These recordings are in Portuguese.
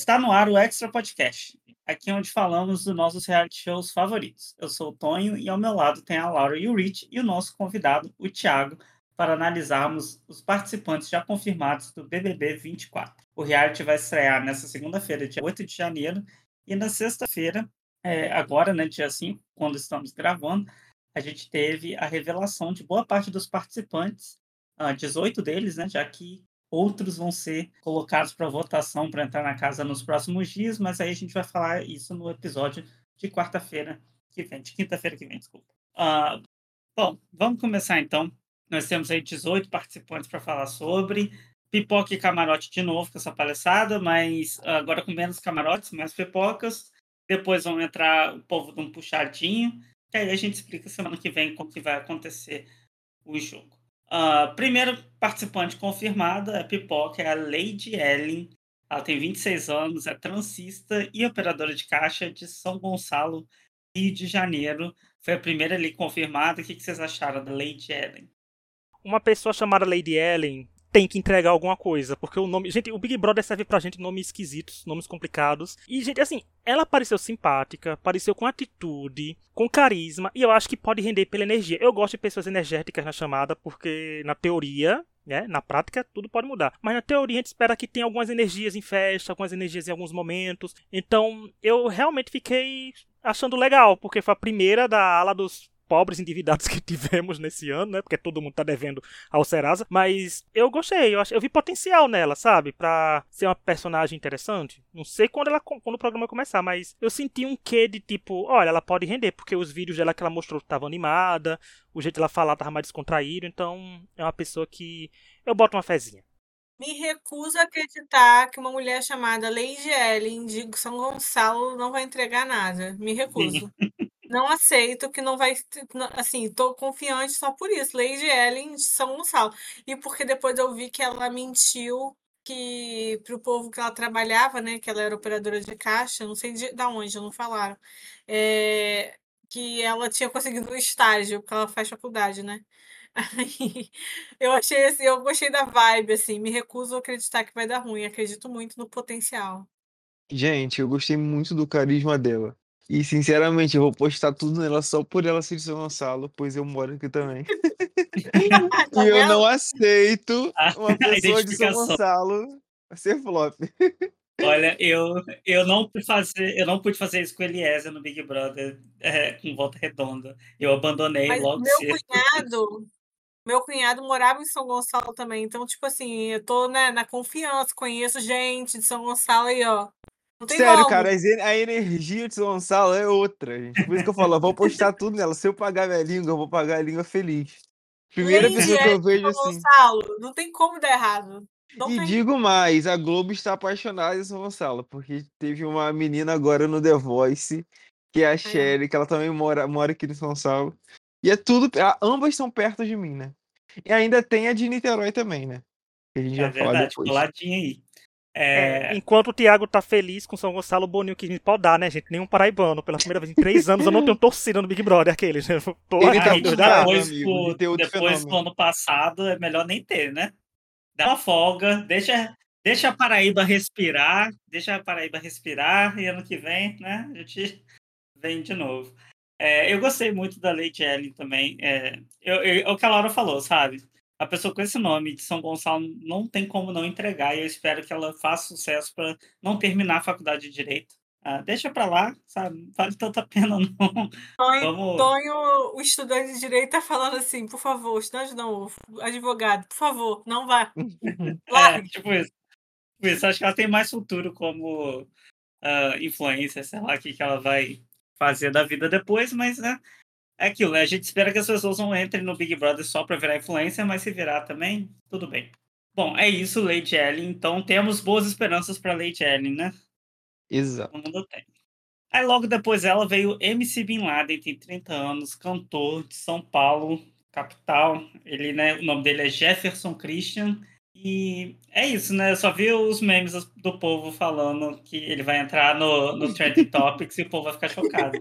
Está no ar o Extra Podcast, aqui onde falamos dos nossos reality shows favoritos. Eu sou o Tonho e ao meu lado tem a Laura e o Rich e o nosso convidado, o Thiago, para analisarmos os participantes já confirmados do BBB 24. O reality vai estrear nessa segunda-feira, dia 8 de janeiro, e na sexta-feira, é, agora, né, dia 5, quando estamos gravando, a gente teve a revelação de boa parte dos participantes, uh, ah, 18 deles, né, já que outros vão ser colocados para votação para entrar na casa nos próximos dias, mas aí a gente vai falar isso no episódio de quarta-feira que vem, de quinta-feira que vem, desculpa. Uh, bom, vamos começar então. Nós temos aí 18 participantes para falar sobre. Pipoca e camarote de novo com essa palhaçada, mas agora com menos camarotes, mais pipocas. Depois vão entrar o povo de um puxadinho. Que aí a gente explica semana que vem como que vai acontecer o jogo. Uh, primeiro participante confirmada é Pipoca, é a Lady Ellen. Ela tem 26 anos, é transista e operadora de caixa de São Gonçalo, Rio de Janeiro. Foi a primeira ali confirmada. O que vocês acharam da Lady Ellen? Uma pessoa chamada Lady Ellen tem que entregar alguma coisa, porque o nome. Gente, o Big Brother serve pra gente nomes esquisitos, nomes complicados. E, gente, assim, ela pareceu simpática, pareceu com atitude, com carisma, e eu acho que pode render pela energia. Eu gosto de pessoas energéticas na chamada, porque na teoria. né na prática, tudo pode mudar. Mas na teoria, a gente espera que tenha algumas energias em festa, algumas energias em alguns momentos. Então, eu realmente fiquei achando legal, porque foi a primeira da ala dos pobres endividados que tivemos nesse ano, né? Porque todo mundo tá devendo ao Serasa. Mas eu gostei, eu, ach... eu vi potencial nela, sabe? Pra ser uma personagem interessante. Não sei quando, ela, quando o programa começar, mas eu senti um quê de tipo, olha, ela pode render, porque os vídeos dela que ela mostrou estavam animada, o jeito dela falar tava mais descontraído, então é uma pessoa que eu boto uma fezinha. Me recuso a acreditar que uma mulher chamada Lady Ellen de São Gonçalo não vai entregar nada. Me recuso. Não aceito que não vai. Assim, tô confiante só por isso. Lady Ellen de São Gonçalo. E porque depois eu vi que ela mentiu que pro povo que ela trabalhava, né? Que ela era operadora de caixa, não sei de, de onde, não falaram. É, que ela tinha conseguido um estágio, porque ela faz faculdade, né? Eu achei assim, eu gostei da vibe, assim, me recuso a acreditar que vai dar ruim, acredito muito no potencial. Gente, eu gostei muito do carisma dela. E sinceramente, eu vou postar tudo nela só por ela ser de São Gonçalo, pois eu moro aqui também. tá e eu não aceito uma pessoa de São Gonçalo ser flop. Olha, eu, eu não pude fazer, eu não pude fazer isso com Eliezer no Big Brother é, com volta redonda. Eu abandonei Mas logo meu cedo. Cunhado, meu cunhado morava em São Gonçalo também, então, tipo assim, eu tô né, na confiança, conheço gente de São Gonçalo aí, ó. Sério, cara, a energia de São Gonçalo é outra, gente. Por isso que eu falo, eu vou postar tudo nela. Se eu pagar minha língua, eu vou pagar a língua feliz. Primeira Lady pessoa que eu vejo São assim. Gonçalo, não tem como dar errado. Não e tem. digo mais, a Globo está apaixonada em São Gonçalo, porque teve uma menina agora no The Voice, que é a Sherry, que ela também mora, mora aqui em São Gonçalo. E é tudo. Ambas são perto de mim, né? E ainda tem a de Niterói também, né? Que a gente é já verdade, fala depois. coladinha aí. É... É, enquanto o Thiago tá feliz com São Gonçalo, o Boninho quis me podar, né, gente? Nenhum paraibano. Pela primeira vez em três anos eu não tenho torcida no Big Brother, aqueles. Né? Tô Ele tá depois, amigo, depois do ano passado, é melhor nem ter, né? Dá uma folga, deixa, deixa a Paraíba respirar, deixa a Paraíba respirar, e ano que vem, né, a gente vem de novo. É, eu gostei muito da Lady Ellen também. É, eu, eu, é o que a Laura falou, sabe? A pessoa com esse nome de São Gonçalo não tem como não entregar e eu espero que ela faça sucesso para não terminar a faculdade de direito. Ah, deixa para lá, sabe? Vale tanta pena não. Tonho, Vamos... O estudante de direito tá falando assim, por favor, estudante não, advogado, por favor, não vá. é, tipo isso. Tipo isso. Acho que ela tem mais futuro como uh, influência, sei lá, o que, que ela vai fazer da vida depois, mas né, é aquilo, né? A gente espera que as pessoas não entrem no Big Brother só para virar influência, mas se virar também, tudo bem. Bom, é isso, Lady Ellen. Então temos boas esperanças para Lady Ellen, né? Exato. Todo mundo tem. Aí logo depois dela veio MC Bin Laden, tem 30 anos, cantor de São Paulo, capital. Ele, né, o nome dele é Jefferson Christian. E é isso, né? Eu só vi os memes do povo falando que ele vai entrar no, no Trending Topics e o povo vai ficar chocado.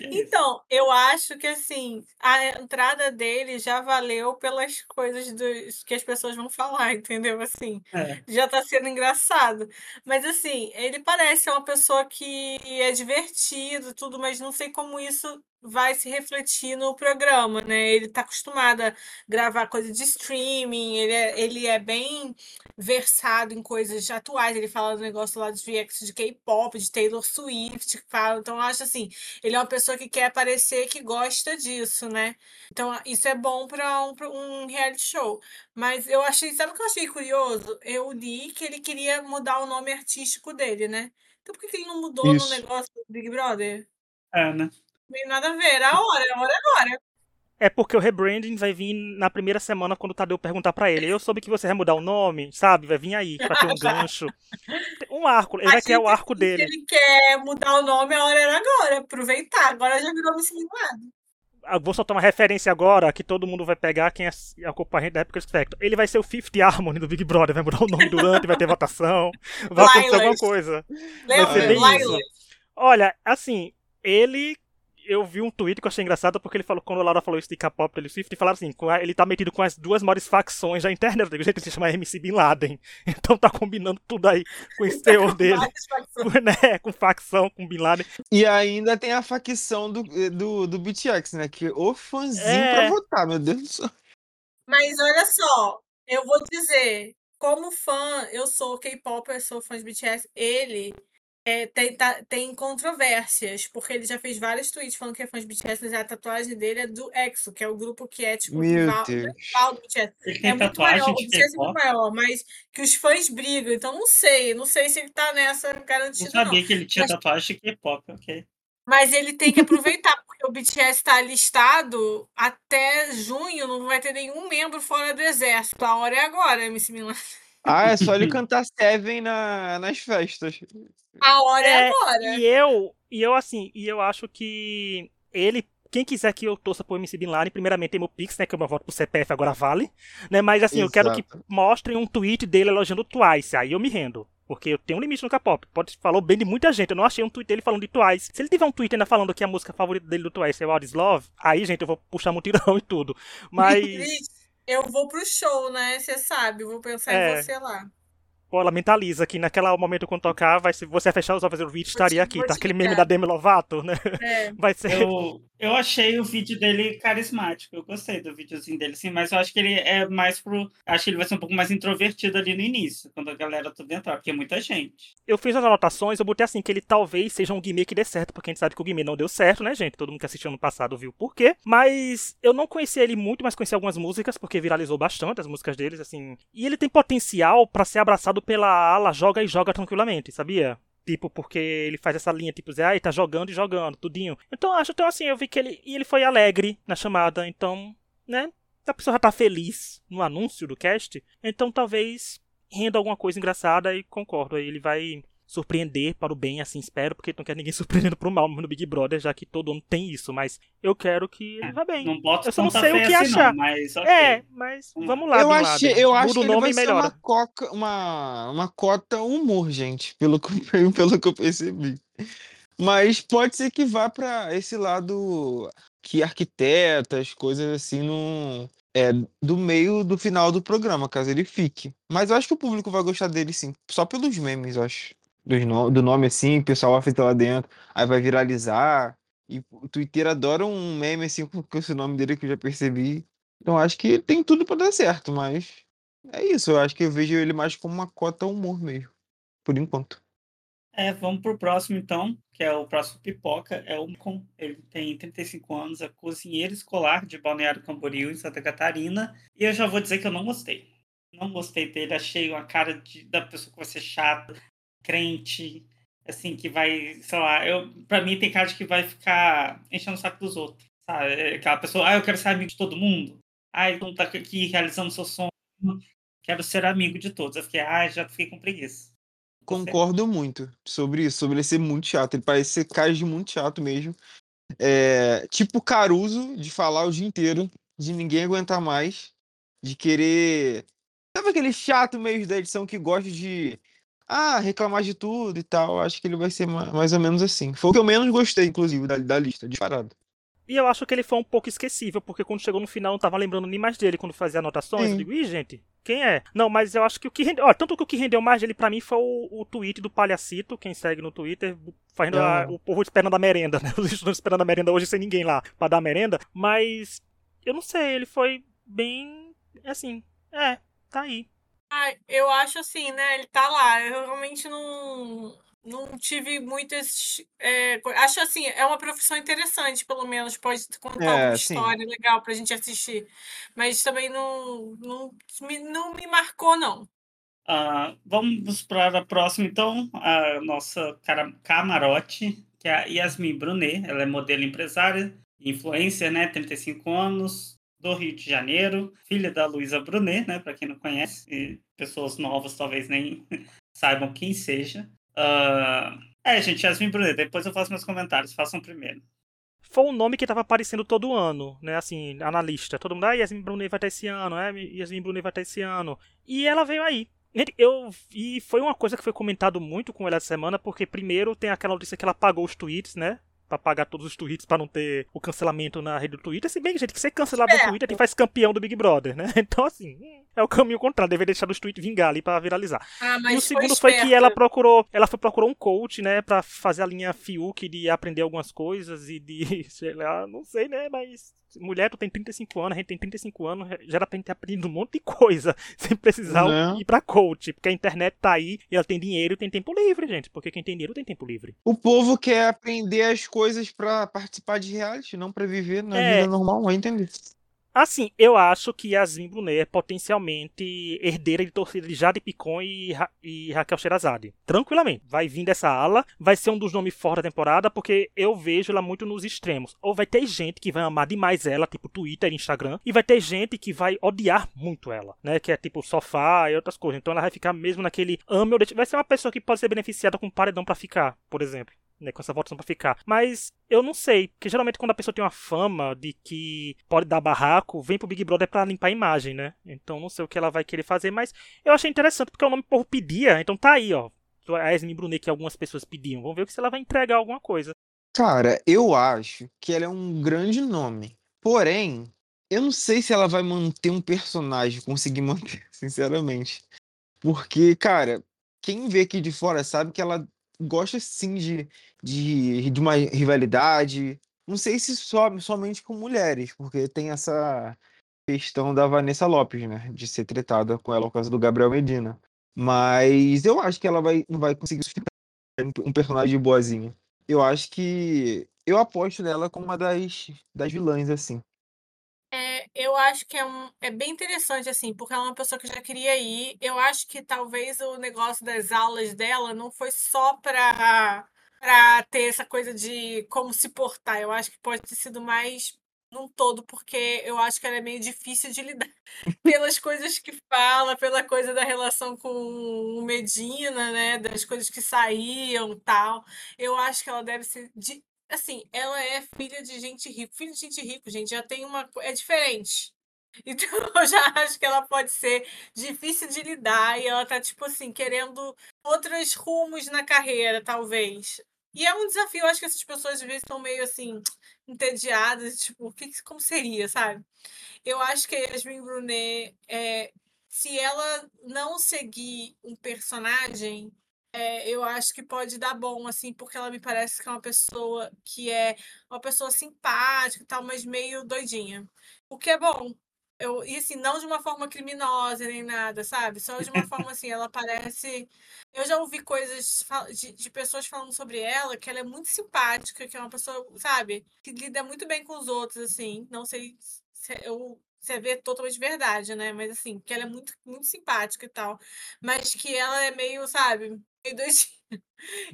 Então, eu acho que assim, a entrada dele já valeu pelas coisas dos, que as pessoas vão falar, entendeu? Assim, É. já tá sendo engraçado. Mas assim, ele parece uma pessoa que é divertido, tudo, mas não sei como isso vai se refletir no programa, né? Ele tá acostumado a gravar coisa de streaming, ele é, ele é bem versado em coisas atuais. Ele fala do negócio lá dos reacts de K-pop, de Taylor Swift, fala. Então, eu acho assim, ele é uma pessoa que quer parecer que gosta disso, né? Então, isso é bom para um, pra um reality show. Mas eu achei, sabe o que eu achei curioso? Eu li que ele queria mudar o nome artístico dele, né? Então, por que ele não mudou no Isso. negócio do Big Brother? É, né? Não tem nada a ver, a hora, a hora é agora. É porque o rebranding vai vir na primeira semana quando o Tadeu perguntar pra ele. Eu soube que você vai mudar o nome, sabe? Vai vir aí, pra ter um gancho. Um arco, ele vai criar o arco Se dele. ele quer mudar o nome, a hora era agora. Aproveitar. Agora já virou Miss Minguado. Ah, Vou soltar uma referência agora que todo mundo vai pegar quem acompanha a gente da época do Spectre. Ele vai ser o Fifth Harmony do Big Brother, vai mudar o nome durante, vai ter votação, vai acontecer alguma coisa. Lembra? ser bem Lilas. Olha, assim, ele. Eu vi um tweet que eu achei engraçado porque ele falou, quando a Laura falou isso de K-pop Taylor Swift, falaram assim, com a- ele tá metido com as duas maiores facções da internet. Eu digo, gente, ele se chama MC Bin Laden. Então tá combinando tudo aí com esse teor dele. Facções. né? Com facção, com Bin Laden. E ainda tem a facção do, do, do BTX, né? Que o fãzinho É. pra votar, meu Deus do céu. Mas olha só, eu vou dizer, como fã, eu sou K-pop, eu sou fã de BTS, ele é, tem, tá- tem controvérsias, porque ele já fez vários tweets falando que é fã de BTS, mas a tatuagem dele é do EXO, que é o grupo que é tipo rival, Deus. rival do BTS. Ele É tem muito tatuagem maior, o de BTS é muito K-pop. maior, mas que os fãs brigam, então não sei, não sei se ele tá nessa Não garantida não. sabia que ele tinha Mas- tatuagem de K-pop, ok. Mas ele tem que aproveitar, porque o BTS está listado até junho, não vai ter nenhum membro fora do exército. A hora é agora, MC Milan. Ah, é só ele cantar Seven na, nas festas. A hora é, É, agora. E eu, e eu assim, e eu acho que ele, quem quiser que eu torça pro MC Bin Laden, primeiramente tem meu Pix, né, que o meu voto pro CPF agora vale, né, mas assim, eu quero que Exato. mostrem um tweet dele elogiando o Twice, aí eu me rendo. Porque eu tenho um limite no K-pop. Pode falou bem de muita gente. Eu não achei um tweet dele falando de Twice. Se ele tiver um tweet ainda falando que a música favorita dele do Twice é What is Love, aí, gente, eu vou puxar mutirão e tudo. Mas. Eu vou pro show, né? Você sabe, eu vou pensar É. em você lá. Pô, ela mentaliza que naquele momento quando tocar, vai ser, você vai fechar os olhos e o Rich estaria aqui, tá? Aquele meme da Demi Lovato, né? É. Vai ser. Eu, eu achei o vídeo dele carismático. Eu gostei do videozinho dele, sim, mas eu acho que ele é mais pro. Acho que ele vai ser um pouco mais introvertido ali no início, quando a galera toda entrar, porque é muita gente. Eu fiz as anotações, eu botei assim, que ele talvez seja um Guimê que dê certo, porque a gente sabe que o Guimê não deu certo, né, gente? Todo mundo que assistiu ano passado viu por quê. Mas eu não conhecia ele muito, mas conheci algumas músicas, porque viralizou bastante as músicas deles, assim. E ele tem potencial pra ser abraçado pela ala joga e joga tranquilamente, sabia? Tipo, porque ele faz essa linha, tipo, dizer, ai, tá jogando e jogando, tudinho. Então, acho, então, assim, eu vi que ele. E ele foi alegre na chamada, então, né? A pessoa já tá feliz no anúncio do cast, então talvez renda alguma coisa engraçada e concordo. Aí ele vai surpreender para o bem, assim espero, porque não quero ninguém surpreendendo pro mal no Big Brother, já que todo ano tem isso, mas eu quero que ele vá bem. Não boto Eu só não sei o que assim, achar. não, mas ok. É, mas vamos lá, eu achei, eu acho que o ele nome vai uma, coca, uma, uma cota humor, gente, pelo que, eu- pelo que eu percebi. Mas pode ser que vá pra esse lado que arquitetas, coisas assim, no, é, do meio do final do programa, caso ele fique. Mas eu acho que o público vai gostar dele sim, só pelos memes, eu acho. No- do nome assim, o pessoal vai ficar lá dentro, aí vai viralizar. E o Twitter adora um meme assim com com esse nome dele que eu já percebi. Então acho que tem tudo pra dar certo, mas é isso. Eu acho que eu vejo ele mais como uma cota humor mesmo, por enquanto. É, vamos pro próximo então, que é o próximo Pipoca, é o Macon. Ele tem 35 anos, é cozinheiro escolar de Balneário Camboriú, em Santa Catarina. E eu já vou dizer que eu não gostei. Não gostei dele, achei uma cara de, da pessoa que vai ser chata, crente, assim, que vai, sei lá, eu, pra mim tem cara de que vai ficar enchendo o saco dos outros, sabe? É Aquela pessoa, ah, eu quero ser amigo de todo mundo. Ah, ele não tá aqui realizando seu sonho, quero ser amigo de todos. Eu fiquei, ah, já fiquei com preguiça. Concordo muito sobre isso, sobre ele ser muito chato. Ele parece ser cara de muito chato mesmo. É, tipo Caruso, de falar o dia inteiro, de ninguém aguentar mais, de querer. Sabe aquele chato mesmo da edição que gosta de ah, reclamar de tudo e tal. Acho que ele vai ser mais ou menos assim. Foi o que eu menos gostei, inclusive, da, da lista, disparado. E eu acho que ele foi um pouco esquecível, porque quando chegou no final eu não tava lembrando nem mais dele quando fazia anotações. Sim. Eu digo, ih, gente, quem é? Não, mas eu acho que o que rendeu. Ó, tanto que o que rendeu mais dele para mim foi o, o tweet do Palhacito, quem segue no Twitter, fazendo a, o povo esperando a merenda, né? Os estudantes esperando a merenda hoje sem ninguém lá para dar merenda. Mas eu não sei, ele foi bem. Assim, é, tá aí. Ah, eu acho assim, né? Ele tá lá. Eu realmente não não tive muitas. É, acho assim, é uma profissão interessante, pelo menos, pode contar é, uma história sim. legal pra gente assistir. Mas também não, não, me, não me marcou, não. Uh, vamos para a próxima, então. A nossa cara, camarote, que é a Yasmin Brunet. Ela é modelo empresária, influencer, né? 35 anos, do Rio de Janeiro, filha da Luísa Brunet, né? Para quem não conhece, pessoas novas talvez nem saibam quem seja. Uh... É, gente, Yasmin Brunet, depois eu faço meus comentários, façam primeiro. Foi um nome que estava aparecendo todo ano, né? Assim, analista. Todo mundo, ah, Yasmin Brunet vai estar esse ano, é, Yasmin Brunet vai estar esse ano. E ela veio aí. Eu e foi uma coisa que foi comentado muito com ela essa semana, porque primeiro tem aquela notícia que ela apagou os tweets, né? Pra pagar todos os tweets para não ter o cancelamento na rede do Twitter. Se bem gente, que ser cancelado no Twitter te faz campeão do Big Brother, né? Então, assim, é o caminho contrário. Deveria deixar os tweets vingar ali pra viralizar. Ah, e o segundo foi, foi que ela procurou. Ela foi procurou um coach, né? Pra fazer a linha Fiuk de aprender algumas coisas e de. Sei lá, não sei, né? Mas mulher, tu tem 35 anos, a gente tem 35 anos, já era pra gente ter aprendido um monte de coisa, sem precisar Não. ir pra coach, porque a internet tá aí e ela tem dinheiro e tem tempo livre, gente, porque quem tem dinheiro tem tempo livre. O povo quer aprender as coisas para participar de reality, não para viver na é... vida normal, vai entender. Assim, eu acho que Yasmin Brunet é potencialmente herdeira de torcida de Jade Picon e, Ra e Raquel Sherazade. Tranquilamente. Vai vir dessa ala, vai ser um dos nomes fortes da temporada, porque eu vejo ela muito nos extremos. Ou vai ter gente que vai amar demais ela, tipo Twitter e Instagram, e vai ter gente que vai odiar muito ela, né? Que é tipo sofá e outras coisas. Então ela vai ficar mesmo naquele ame ou Vai ser uma pessoa que pode ser beneficiada com um paredão para ficar, por exemplo né, com essa votação para ficar. Mas eu não sei, porque geralmente quando a pessoa tem uma fama de que pode dar barraco, vem pro Big Brother para limpar a imagem, né? Então não sei o que ela vai querer fazer, mas eu achei interessante porque o nome que o povo pedia, então tá aí, ó. A Esme Brunet que algumas pessoas pediam. Vamos ver se ela vai entregar alguma coisa. Cara, eu acho que ela é um grande nome. Porém, eu não sei se ela vai manter um personagem, conseguir manter, sinceramente. Porque, cara, quem vê aqui de fora sabe que ela gosta sim de, de, de uma rivalidade. Não sei se só, somente com mulheres, porque tem essa questão da Vanessa Lopes, né? De ser tretada com ela por causa do Gabriel Medina. Mas eu acho que ela vai, não vai conseguir sustentar um personagem boazinho. Eu acho que. Eu aposto nela como uma das, das vilãs, assim. Eu acho que é, um, é bem interessante, assim, porque ela é uma pessoa que já queria ir. Eu acho que talvez o negócio das aulas dela não foi só para para ter essa coisa de como se portar. Eu acho que pode ter sido mais num todo, porque eu acho que ela é meio difícil de lidar pelas coisas que fala, pela coisa da relação com o Medina, né? Das coisas que saíam tal. Eu acho que ela deve ser de assim, ela é filha de gente rica. Filha de gente rica, gente, já tem uma. É diferente. Então eu já acho que ela pode ser difícil de lidar e ela tá, tipo assim, querendo outros rumos na carreira, talvez. E é um desafio, eu acho que essas pessoas às vezes estão meio assim, entediadas, tipo, que, como seria, sabe? Eu acho que a Yasmin Brunet, é, se ela não seguir um personagem, é, eu acho que pode dar bom, assim, porque ela me parece que é uma pessoa que é uma pessoa simpática e tal, mas meio doidinha. O que é bom. Eu, e assim, não de uma forma criminosa nem nada, sabe? Só de uma forma assim, ela parece. Eu já ouvi coisas de, de pessoas falando sobre ela, que ela é muito simpática, que é uma pessoa, sabe, que lida muito bem com os outros, assim. Não sei se eu você vê totalmente verdade, né? Mas assim, que ela é muito, muito simpática e tal. Mas que ela é meio, sabe, meio doidinha.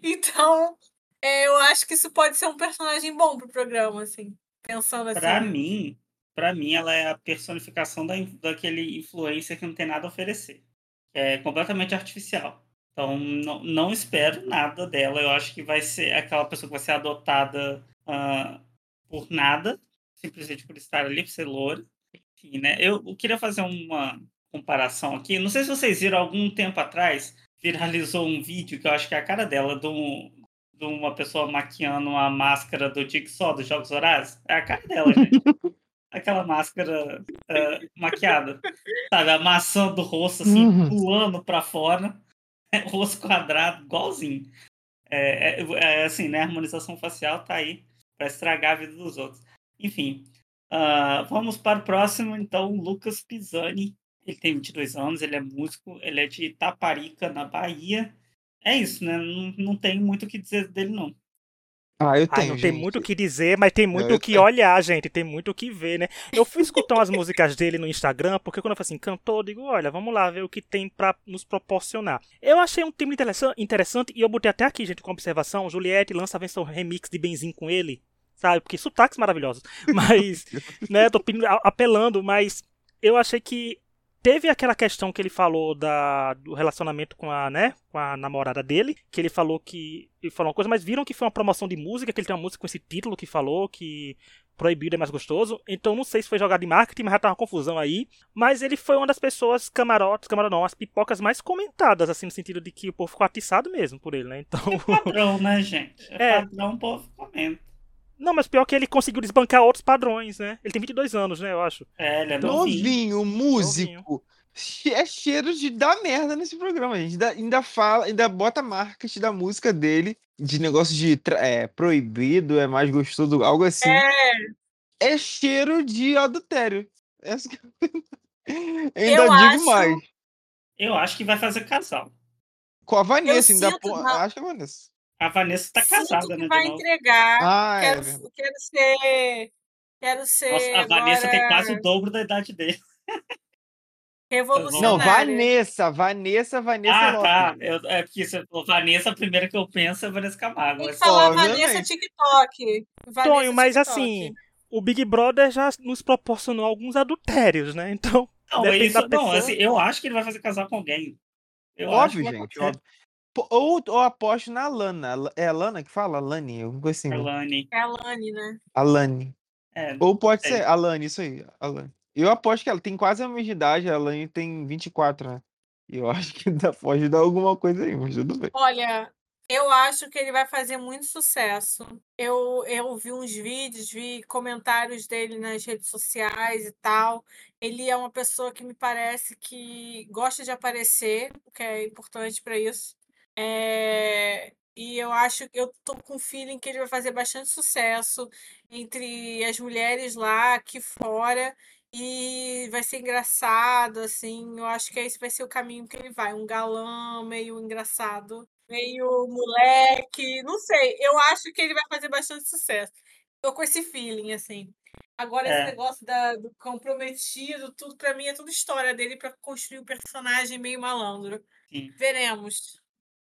Então, é, eu acho que isso pode ser um personagem bom pro programa, assim. Pensando assim. Pra mim, pra mim, ela é a personificação da, daquele influencer que não tem nada a oferecer. É completamente artificial. Então, não, não espero nada dela. Eu acho que vai ser aquela pessoa que vai ser adotada uh, por nada, simplesmente por estar ali, por ser loura enfim, né? Eu, queria fazer uma comparação aqui. Não sei se vocês viram algum tempo atrás, viralizou um vídeo que eu acho que é a cara dela, de, um, de uma pessoa maquiando uma máscara do Jigsaw dos Jogos Horazes. É a cara dela, gente. Aquela máscara uh, maquiada. Sabe, amassando o rosto, assim, uhum. pulando pra fora. rosto quadrado, igualzinho. É, é, é, assim, né? A harmonização facial tá aí para estragar a vida dos outros. Enfim, uh, vamos para o próximo, então, Lucas Pisani. Ele tem 22 anos, ele é músico, ele é de Taparica, na Bahia. É isso, né? Não, não tem muito o que dizer dele, não. Ah, eu tenho. Ai, não gente. tem muito o que dizer, mas tem muito o que tenho. olhar, gente. Tem muito o que ver, né? Eu fui escutar umas músicas dele no Instagram, porque quando eu falei assim, cantor, eu digo, olha, vamos lá ver o que tem pra nos proporcionar. Eu achei um tema interessante e eu botei até aqui, gente, com observação. Juliette lança a versão remix de Benzin com ele sabe? Porque sotaques maravilhosos. Mas, né, tô apelando, mas eu achei que teve aquela questão que ele falou da, do relacionamento com a, né, com a namorada dele, que ele falou que ele falou uma coisa, mas viram que foi uma promoção de música, que ele tem uma música com esse título que falou que proibido é mais gostoso. Então não sei se foi jogado de marketing, mas já tá uma confusão aí. Mas ele foi uma das pessoas camarotes, camarão não, as pipocas mais comentadas, assim, no sentido de que o povo ficou atiçado mesmo por ele, né? Então. É padrão, né, gente? É, é padrão, o povo comenta. Não, mas pior que ele conseguiu desbancar outros padrões, né? Ele tem 22 anos, né, eu acho. É, ele é novinho. Novinho, músico. Novinho. É cheiro de dar merda nesse programa, gente. Ainda, ainda fala, ainda bota marketing da música dele, de negócio de é, proibido, é mais gostoso, algo assim. É, é cheiro de adultério. Essa que... ainda eu digo acho... mais. Eu acho que vai fazer casal. Com a Vanessa, eu ainda. Pô... Acho que é a Vanessa. A Vanessa tá casada, né? Vai entregar. Ah, quero, é quero ser. Quero ser. Nossa, a agora... Vanessa tem quase o dobro da idade dele. Revolucionária. Não, Vanessa, Vanessa, Vanessa. Ah, tá. Eu, é porque você falou Vanessa, a primeira que eu penso é Vanessa Camargo. Tem que falar Vanessa TikTok. Vanessa Tonho, mas TikTok. assim, o Big Brother já nos proporcionou alguns adultérios, né? Então. Não, isso, não pessoa... assim, eu acho que ele vai fazer casar com alguém. Eu óbvio, gente, óbvio. Ou, ou aposto na Lana. É a Lana que fala? Lani, alguma coisa assim. Alane. É a Lani, né? Alane. É, ou pode sei. ser Alane, isso aí. Alane. Eu aposto que ela tem quase a mesma idade, a Alane tem 24, né? Eu acho que ainda pode dar alguma coisa aí, mas tudo bem. Olha, eu acho que ele vai fazer muito sucesso. Eu, eu vi uns vídeos, vi comentários dele nas redes sociais e tal. Ele é uma pessoa que me parece que gosta de aparecer, o que é importante para isso. É, e eu acho que eu tô com o feeling que ele vai fazer bastante sucesso entre as mulheres lá aqui fora e vai ser engraçado, assim. Eu acho que esse vai ser o caminho que ele vai. Um galã meio engraçado, meio moleque, não sei. Eu acho que ele vai fazer bastante sucesso. Tô com esse feeling, assim. Agora, esse É. negócio da, do comprometido, tudo pra mim é tudo história dele pra construir um personagem meio malandro. Sim. Veremos.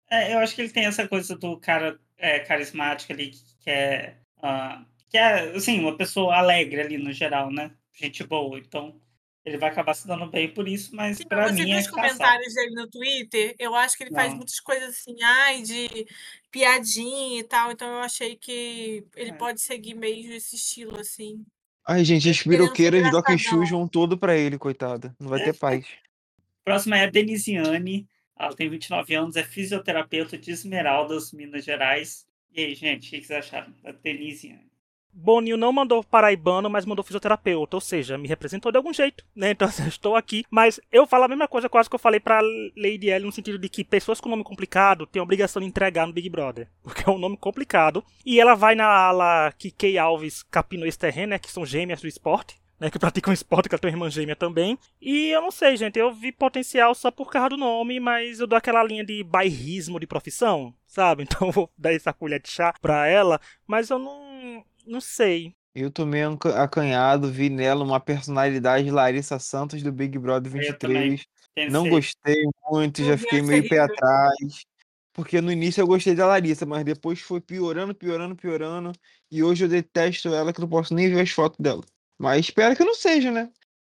É, eu acho que ele tem essa coisa do cara é, carismático ali, que é, uh, que é, assim, uma pessoa alegre ali no geral, né? Gente boa. Então, ele vai acabar se dando bem por isso, mas Sim, pra você mim viu é os comentários dele no Twitter? Eu acho que ele faz Não. muitas coisas assim, ai, de piadinha e tal. Então eu achei que ele É. pode seguir meio esse estilo, assim. Ai, gente, as piroqueiras Shoes engraçadão. vão todo pra ele, coitada. Não vai ter paz. Próxima é a Denisiane. Ela tem 29 anos, é fisioterapeuta de Esmeraldas, Minas Gerais. E aí, gente, o que vocês acharam da Denisiane? Boninho não mandou paraibano, mas mandou fisioterapeuta, ou seja, me representou de algum jeito, né? Então, eu estou aqui. Mas eu falo a mesma coisa quase que eu falei pra Lady L, no sentido de que pessoas com nome complicado têm a obrigação de entregar no Big Brother, porque é um nome complicado. E ela vai na ala que Kay Alves capinou esse terreno, né? Que são gêmeas do esporte. Né, que praticam esporte, que ela tem uma irmã gêmea também. E eu não sei, gente, eu vi potencial só por causa do nome, mas eu dou aquela linha de bairrismo de profissão, sabe? Então eu vou dar essa colher de chá pra ela, mas eu não, não sei. Eu tomei anca- acanhado, vi nela uma personalidade Larissa Santos do Big Brother Eu também 23. pensei. Não gostei muito, Não já fiquei meio pé atrás. Porque no início eu gostei da Larissa, mas depois foi piorando, piorando, piorando. E hoje eu detesto ela, que eu não posso nem ver as fotos dela. Mas espero que não seja, né?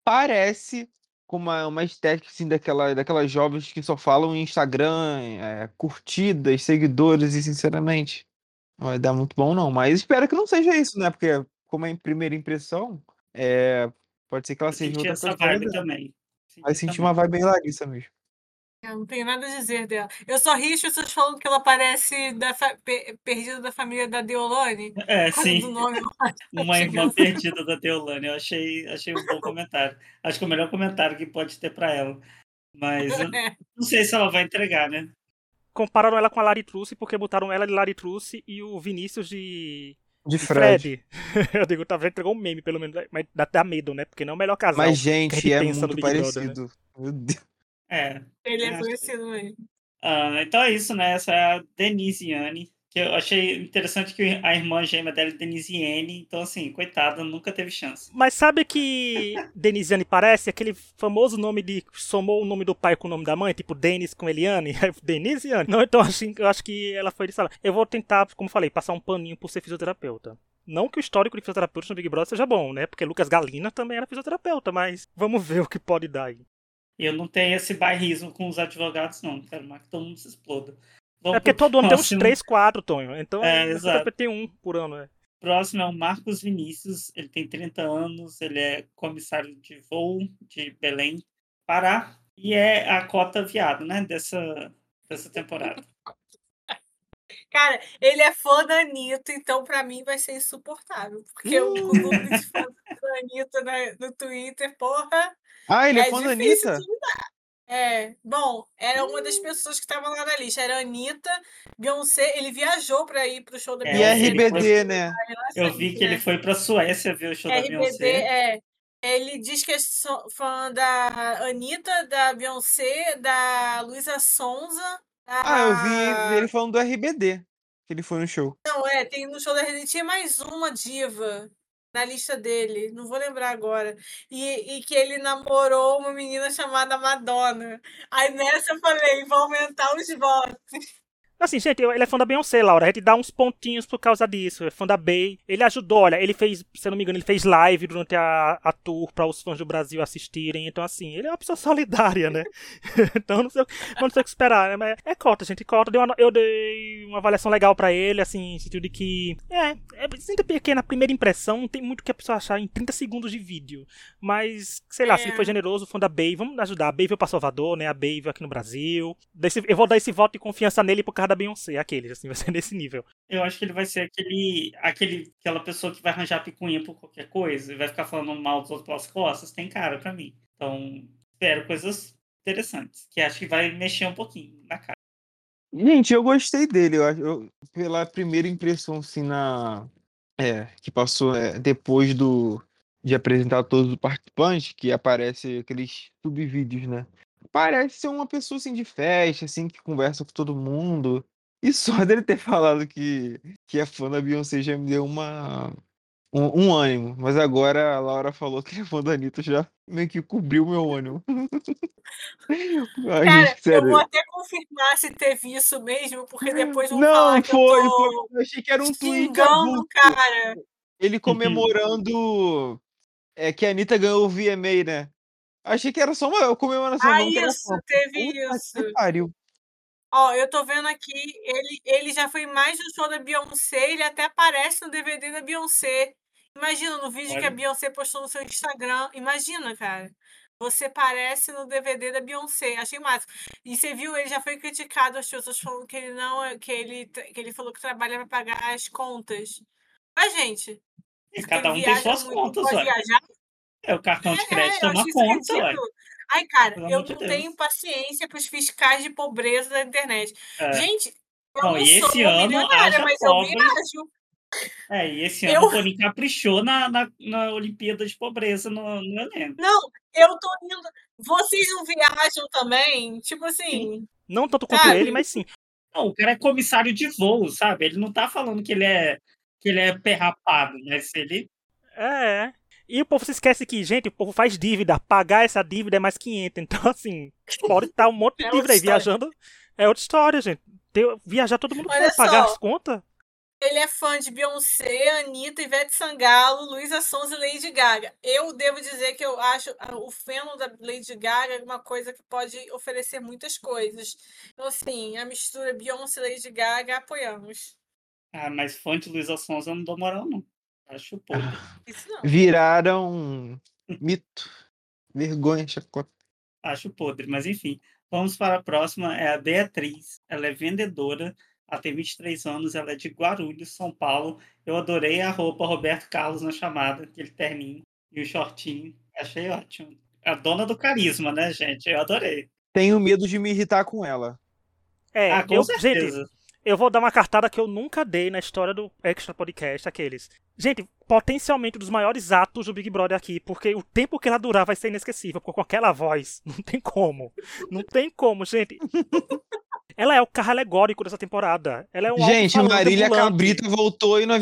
Parece com uma, uma estética assim, daquela, daquelas jovens que só falam em Instagram, é, curtidas, seguidores, e sinceramente, não vai dar muito bom, não. Mas espero que não seja isso, né? Porque, como é em primeira impressão, é, pode ser que ela seja senti outra essa coisa. vibe também. Vai Senti sentir também. uma vibe bem Larissa mesmo. Eu não tenho nada a dizer dela. Eu só ri as pessoas falando que ela parece da perdida da família da Deolane. É, sim. Nome, Uma irmã perdida da Deolane. Eu achei, achei um bom comentário. Acho que é o melhor comentário que pode ter para ela. Mas é. não sei se ela vai entregar, né? Compararam ela com a Lari Truce porque botaram ela de Lari Truce e o Vinícius de de Fred. Fred. Eu digo, tá entregou um meme, pelo menos, mas dá até medo, né? Porque não é o melhor casal. Mas, gente, é muito parecido. Brother, né? Meu Deus. É. Ele é conhecido mesmo. Uh, então é isso, né? Essa é a Denise Yane. Que eu achei interessante que a irmã gêmea dela é Denise Yane. Então, assim, coitada, nunca teve chance. Mas sabe que Denise Yane parece aquele famoso nome de. somou o nome do pai com o nome da mãe, tipo Denis com Eliane? Denise Yane. Não, então assim, eu acho que ela foi de sala. Eu vou tentar, como falei, passar um paninho por ser fisioterapeuta. Não que o histórico de fisioterapeuta no Big Brother seja bom, né? Porque Lucas Galina também era fisioterapeuta, mas vamos ver o que pode dar aí. E eu não tenho esse bairrismo com os advogados, não. Quero mais que todo mundo se exploda. Vamos é porque todo ano próximo. tem uns 3, 4, Tonho. Então é, exato. tem um por ano, né? Próximo é o Marcos Vinícius. Ele tem 30 anos, ele é comissário de voo de Belém, Pará. E é a cota viado, né? Dessa, dessa temporada. Cara, ele é fã da Anitta, então pra mim vai ser insuportável. Porque eu, o número de fãs da Anitta no Twitter, porra. Ah, ele é, é fã da Anitta? É, bom, era uma das pessoas que estavam lá na lista. Era a Anitta, Beyoncé. Ele viajou para ir pro show da é, Beyoncé. E RBD, né? Eu vi que ele foi pra Suécia ver o show RBD, da Beyoncé. É. Ele diz que é fã da Anitta, da Beyoncé, da Luísa Sonza. Da... Ah, eu vi ele falando do RBD, que ele foi no show. Não, é, tem no show da RBD. Tinha mais uma diva na lista dele, não vou lembrar agora. E, e que ele namorou uma menina chamada Madonna. Aí nessa eu falei, vou aumentar os votos. Assim, gente, ele é fã da Beyoncé, Laura. A gente dá uns pontinhos por causa disso. É fã da Bey. Ele ajudou, olha, ele fez, se eu não me engano, ele fez live durante a, a tour para os fãs do Brasil assistirem. Então, assim, ele é uma pessoa solidária, né? então, não sei, não sei o que esperar, né? Mas é cota, gente. Cota. Deu uma, eu dei uma avaliação legal para ele, assim, no sentido de que. É, é sinto pequena primeira impressão. Não tem muito o que a pessoa achar em 30 segundos de vídeo. Mas, sei lá, é. se ele foi generoso, fã da Bey, vamos ajudar. A Bey veio pra Salvador, né? A Bey veio aqui no Brasil. Eu vou dar esse voto de confiança nele por causa da Beyoncé, aquele, assim, vai ser nesse nível. Eu acho que ele vai ser aquele, aquele aquela pessoa que vai arranjar picuinha por qualquer coisa e vai ficar falando mal dos outros pelas costas, tem cara para mim. Então, espero coisas interessantes, que acho que vai mexer um pouquinho na cara. Gente, eu gostei dele, eu, eu pela primeira impressão, assim, na. É, que passou é, depois do de apresentar todos os participantes, que aparece aqueles subvídeos, né? Parece ser uma pessoa assim de festa, assim, que conversa com todo mundo. E só dele ter falado que, que é fã da Beyoncé já me deu uma, um, um ânimo. Mas agora a Laura falou que é fã da Anitta, já meio que cobriu meu ânimo. Ai, Cara, eu vou até confirmar se teve isso mesmo, porque depois vão Não, foi, eu tô foi. Eu achei que era um tweet. cara. Ele comemorando é, que a Anitta ganhou o VMA, né? Achei que era só uma comemoração. Ah, isso, teve Puta isso. pariu. Ó, eu tô vendo aqui, ele, ele já foi mais no show da Beyoncé, ele até aparece no DVD da Beyoncé. Imagina, no vídeo Olha. que a Beyoncé postou no seu Instagram. Imagina, cara. Você parece no DVD da Beyoncé. Achei massa. E você viu, ele já foi criticado, as pessoas falando que ele não que ele, que ele falou que trabalha para pagar as contas. Mas, gente. Cada um tem suas contas, olha. Viajar, é, o cartão de é, crédito é, é uma conta, ué. Ai, cara, Pelo eu não Deus. tenho paciência para os fiscais de pobreza da internet. É. Gente, eu não, não e esse ano mas pobre... eu viajo. É, e esse ano eu... o Toninho caprichou na, na, na Olimpíada de Pobreza no, no elenco. Não, eu tô indo. Vocês não viajam também? Tipo assim. Sim. Não tanto quanto sabe? ele, mas sim. Não, o cara é comissário de voo, sabe? Ele não tá falando que ele é que ele é perrapado, mas ele. É. E o povo se esquece que, gente, o povo faz dívida. Pagar essa dívida é mais 500. Então, assim, pode estar um monte de é dívida aí viajando. É outra história, gente. viajar todo mundo quer pagar as contas. Ele é fã de Beyoncé, Anitta, Ivete Sangalo, Luísa Sons e Lady Gaga. Eu devo dizer que eu acho o feno da Lady Gaga uma coisa que pode oferecer muitas coisas. Então, assim, a mistura Beyoncé e Lady Gaga, apoiamos. Ah, mas fã de Luísa Sons eu não dou moral, não. Acho podre. Viraram mito. Vergonha, chacota. Acho podre, mas enfim. Vamos para a próxima, é a Beatriz. Ela é vendedora, ela tem 23 anos, ela é de Guarulhos, São Paulo. Eu adorei a roupa Roberto Carlos na chamada, aquele terninho e o shortinho. Achei ótimo. A dona do carisma, né, gente? Eu adorei. Tenho medo de me irritar com ela. É, Ah, com eu, certeza. gente, eu vou dar uma cartada que eu nunca dei na história do Extra Podcast, aqueles. Gente, potencialmente um dos maiores atos do Big Brother aqui, porque o tempo que ela durar vai ser inesquecível, porque com aquela voz, não tem como. Não tem como, gente. Ela é o carro alegórico dessa temporada. Ela é um Gente, Marília ambulante. Cabrita voltou e não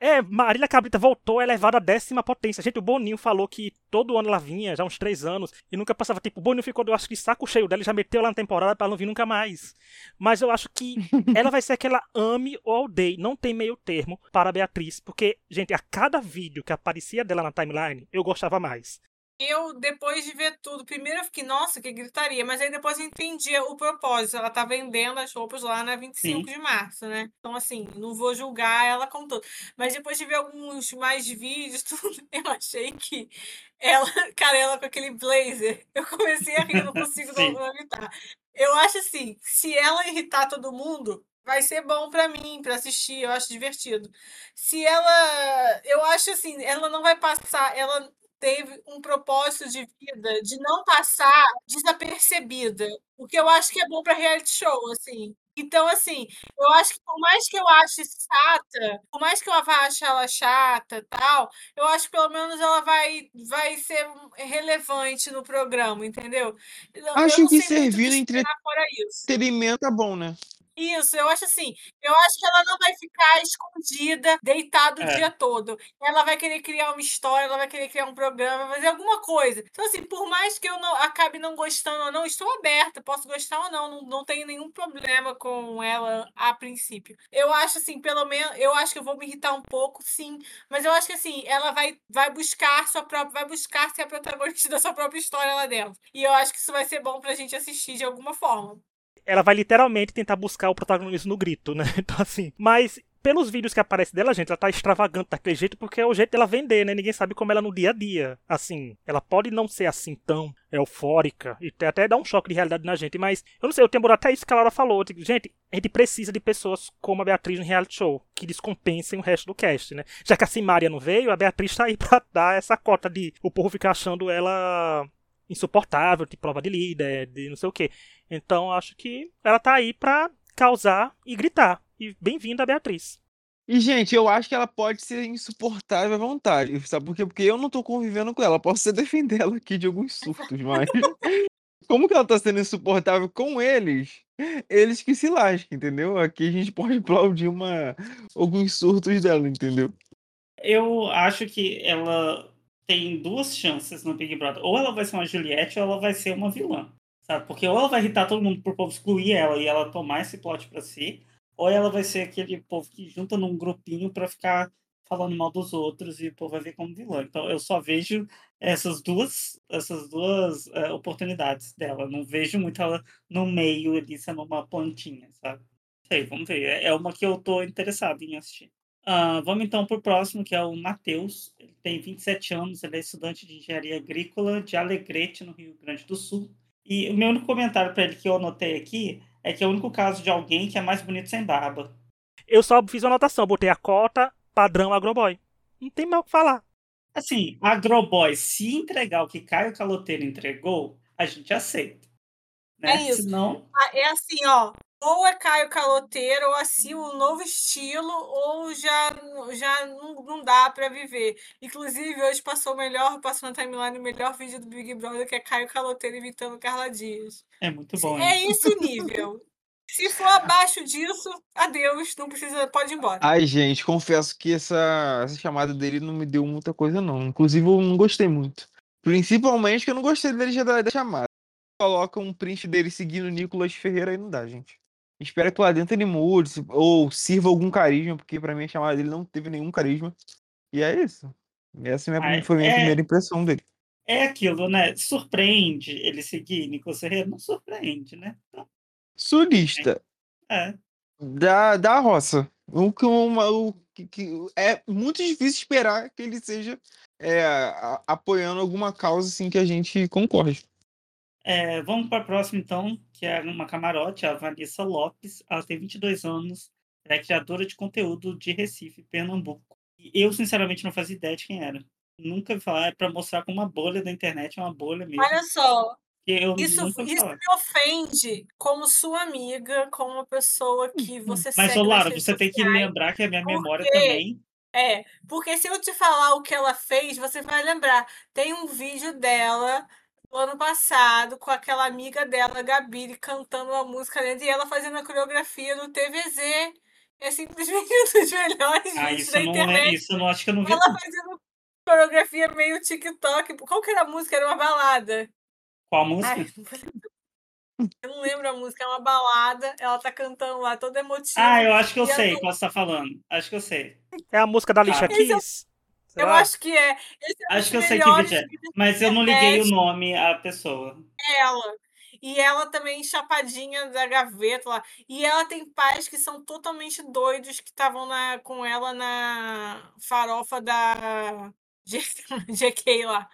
É, Marília Cabrita voltou elevada à décima potência. Gente, o Boninho falou que todo ano ela vinha, já uns três anos, e nunca passava. Tipo, o Boninho ficou, eu acho que saco cheio dela e já meteu ela na temporada pra ela não vir nunca mais. Mas eu acho que ela vai ser aquela ame ou odeie. Não tem meio termo para a Beatriz, porque, gente, a cada vídeo que aparecia dela na timeline, eu gostava mais. Eu, depois de ver tudo, primeiro eu fiquei, nossa, que gritaria, mas aí depois eu entendi o propósito. Ela tá vendendo as roupas lá na 25 de março, né? Então, assim, não vou julgar ela com tudo. Mas depois de ver alguns mais vídeos, tudo, eu achei que ela, cara, ela com aquele blazer, eu comecei a rir, eu não consigo não, Sim. evitar. Eu acho assim, se ela irritar todo mundo, vai ser bom pra mim, pra assistir, eu acho divertido. Se ela, eu acho assim, ela não vai passar, ela teve um propósito de vida de não passar desapercebida, o que eu acho que é bom pra reality show, assim. Então, assim, eu acho que por mais que eu ache chata, por mais que eu vá achar ela chata e tal, eu acho que pelo menos ela vai, vai ser relevante no programa, entendeu? Eu- eu Acho que servir. Entretenimento é bom, né? Isso, eu acho assim, eu acho que ela não vai ficar escondida, deitada o É. dia todo. Ela vai querer criar uma história, ela vai querer criar um programa, fazer alguma coisa. Então, assim, por mais que eu não acabe não gostando ou não, estou aberta, posso gostar ou não, não, não tenho nenhum problema com ela a princípio. Eu acho assim, pelo menos, eu acho que eu vou me irritar um pouco, sim, mas eu acho que assim, ela vai, vai buscar sua própria, vai buscar ser a protagonista da sua própria história lá dentro. E eu acho que isso vai ser bom pra gente assistir de alguma forma. Ela vai literalmente tentar buscar o protagonismo no grito, né? Então, assim. Mas, pelos vídeos que aparecem dela, gente, ela tá extravagante daquele jeito porque é o jeito dela vender, né? Ninguém sabe como ela é no dia a dia. Assim, ela pode não ser assim tão eufórica e até dar um choque de realidade na gente, mas eu não sei, eu tenho até isso que a Laura falou. digo, gente, a gente precisa de pessoas como a Beatriz no reality show, que descompensem o resto do cast, né? Já que a Simária não veio, a Beatriz tá aí pra dar essa cota de o povo ficar achando ela insuportável, de prova de líder, de não sei o quê. Então acho que ela tá aí pra causar e gritar. E bem-vinda, Beatriz. E, gente, eu acho que ela pode ser insuportável à vontade. Sabe por quê? Porque eu não tô convivendo com ela. Posso até defender ela aqui de alguns surtos, mas. Como que ela tá sendo insuportável com eles? Eles que se lasquem, entendeu? Aqui a gente pode aplaudir uma... alguns surtos dela, entendeu? Eu acho que ela tem duas chances no Big Brother. Ou ela vai ser uma Juliette ou ela vai ser uma vilã. Sabe? Porque ou ela vai irritar todo mundo pro povo excluir ela e ela tomar esse plot pra si, ou ela vai ser aquele povo que junta num grupinho pra ficar falando mal dos outros e o povo vai ver como vilã. Então eu só vejo essas duas, essas duas eh, oportunidades dela. Não vejo muito ela no meio ali sendo uma plantinha, sabe? Sei, vamos ver. É- É uma que eu tô interessado em assistir. Ah, vamos então pro próximo, que é o Matheus. Ele tem 27 anos, ele é estudante de engenharia agrícola de Alegrete, no Rio Grande do Sul. E o meu único comentário para ele que eu anotei aqui é que é o único caso de alguém que é mais bonito sem barba. Eu só fiz uma anotação, botei a cota padrão agroboy. Não tem mais o que falar. Assim, Agroboy, se entregar o que Caio Caloteiro entregou, a gente aceita. Né? É isso. Senão, Ah, É assim, ó. Ou é Caio Caloteiro, ou assim, um novo estilo, ou já, já não, não dá pra viver. Inclusive, hoje passou o melhor, passou na timeline o melhor vídeo do Big Brother, que é Caio Caloteiro imitando Carla Dias. é muito bom. É hein? esse nível. Se for abaixo disso, adeus, não precisa, pode ir embora. Ai, gente, confesso que essa, essa chamada dele não me deu muita coisa, não. Inclusive, eu não gostei muito. Principalmente que eu não gostei dele já da, da chamada. Coloca um print dele seguindo o Nicolas Ferreira aí não dá, gente. Espero que lá dentro ele mude, ou sirva algum carisma, porque pra mim a chamada dele não teve nenhum carisma. E é isso. Essa é a minha- foi a minha é- primeira impressão dele. É aquilo, né? Surpreende ele seguir Nicolas Ferreira? Não surpreende, né? Então, Sulista é. da, da roça. O que, uma, o que, que- é muito difícil esperar que ele seja é, a- apoiando alguma causa assim que a gente concorde. É, vamos para a próxima, então, que é uma camarote, a Vanessa Lopes. Ela tem 22 anos, é criadora de conteúdo de Recife, Pernambuco. E eu, sinceramente, não fazia ideia de quem era. Nunca vi falar, é para mostrar como uma bolha da internet é uma bolha mesmo. Olha só, Eu isso, isso me ofende como sua amiga, como uma pessoa que você Mas, segue ô, nas Lara, você tem que sociais. lembrar que a minha Por memória também. É, porque se eu te falar o que ela fez, você vai lembrar. Tem um vídeo dela ano passado com aquela amiga dela, Gabi, cantando uma música dentro e ela fazendo a coreografia do TVZ. É simplesmente um dos melhores Ah, isso da não internet. é. Isso eu não acho que eu não vi. Ela fazendo coreografia meio TikTok. Qual que era a música? Era uma balada. Qual música? Ai, eu não lembro a música, é uma balada. Ela tá cantando lá, toda emotiva. Ah, eu acho que eu ela sei não- qual você tá falando. Acho que eu sei. É a música da Alicia Ah. Esse Eu acho que é. É Acho que eu sei que vídeo é. Mas eu não liguei o nome à pessoa. ela. E ela também chapadinha da gaveta lá. E ela tem pais que são totalmente doidos que estavam com ela na farofa da GK lá.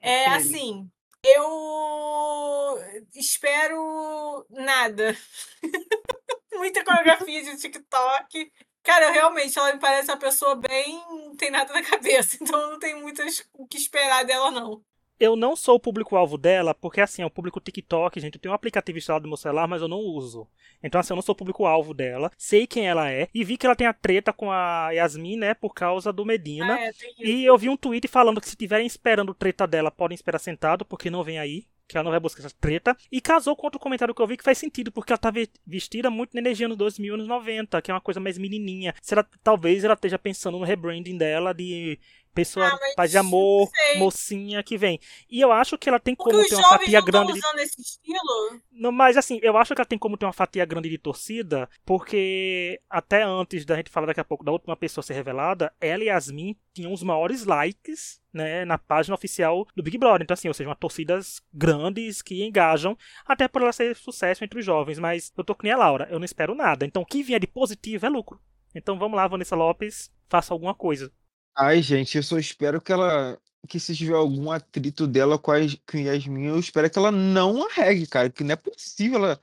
É Ok. assim, eu espero nada. Muita coreografia de TikTok. Cara, eu realmente, ela me parece uma pessoa bem. não tem nada na cabeça. Então eu não tenho muito o que esperar dela, não. Eu não sou o público-alvo dela, porque assim, é um público TikTok, gente. Eu tenho um aplicativo instalado no meu celular, mas eu não uso. Então, assim, eu não sou o público-alvo dela. Sei quem ela é. E vi que ela tem a treta com a Yasmin, né? Por causa do Medina. Ah, é, tem. E eu vi um tweet falando que se estiverem esperando treta dela, podem esperar sentado, porque não vem aí. Que ela não vai buscar essa treta. E casou com outro comentário que eu vi que faz sentido, porque ela tá ve- vestida muito na energia nos 2000 anos 90, que é uma coisa mais menininha. Será, talvez ela esteja pensando no rebranding dela de pessoa Ah, paz de amor, mocinha que vem. E eu acho que ela tem Porque como ter uma fatia grande de usando esse estilo? não, mas assim, eu acho que ela tem como ter uma fatia grande de torcida, porque até antes da gente falar daqui a pouco da última pessoa ser revelada, ela e Yasmin tinham os maiores likes, né, na página oficial do Big Brother. Então, assim, ou seja, uma torcidas grandes que engajam, até por ela ser sucesso entre os jovens. Mas eu tô com a Laura, eu não espero nada. Então, o que vier de positivo é lucro. Então, vamos lá, Vanessa Lopes, faça alguma coisa. Ai, gente, eu só espero que ela. Que se tiver algum atrito dela com a, com Yasmin, eu espero que ela não arregue, cara. Que não é possível ela,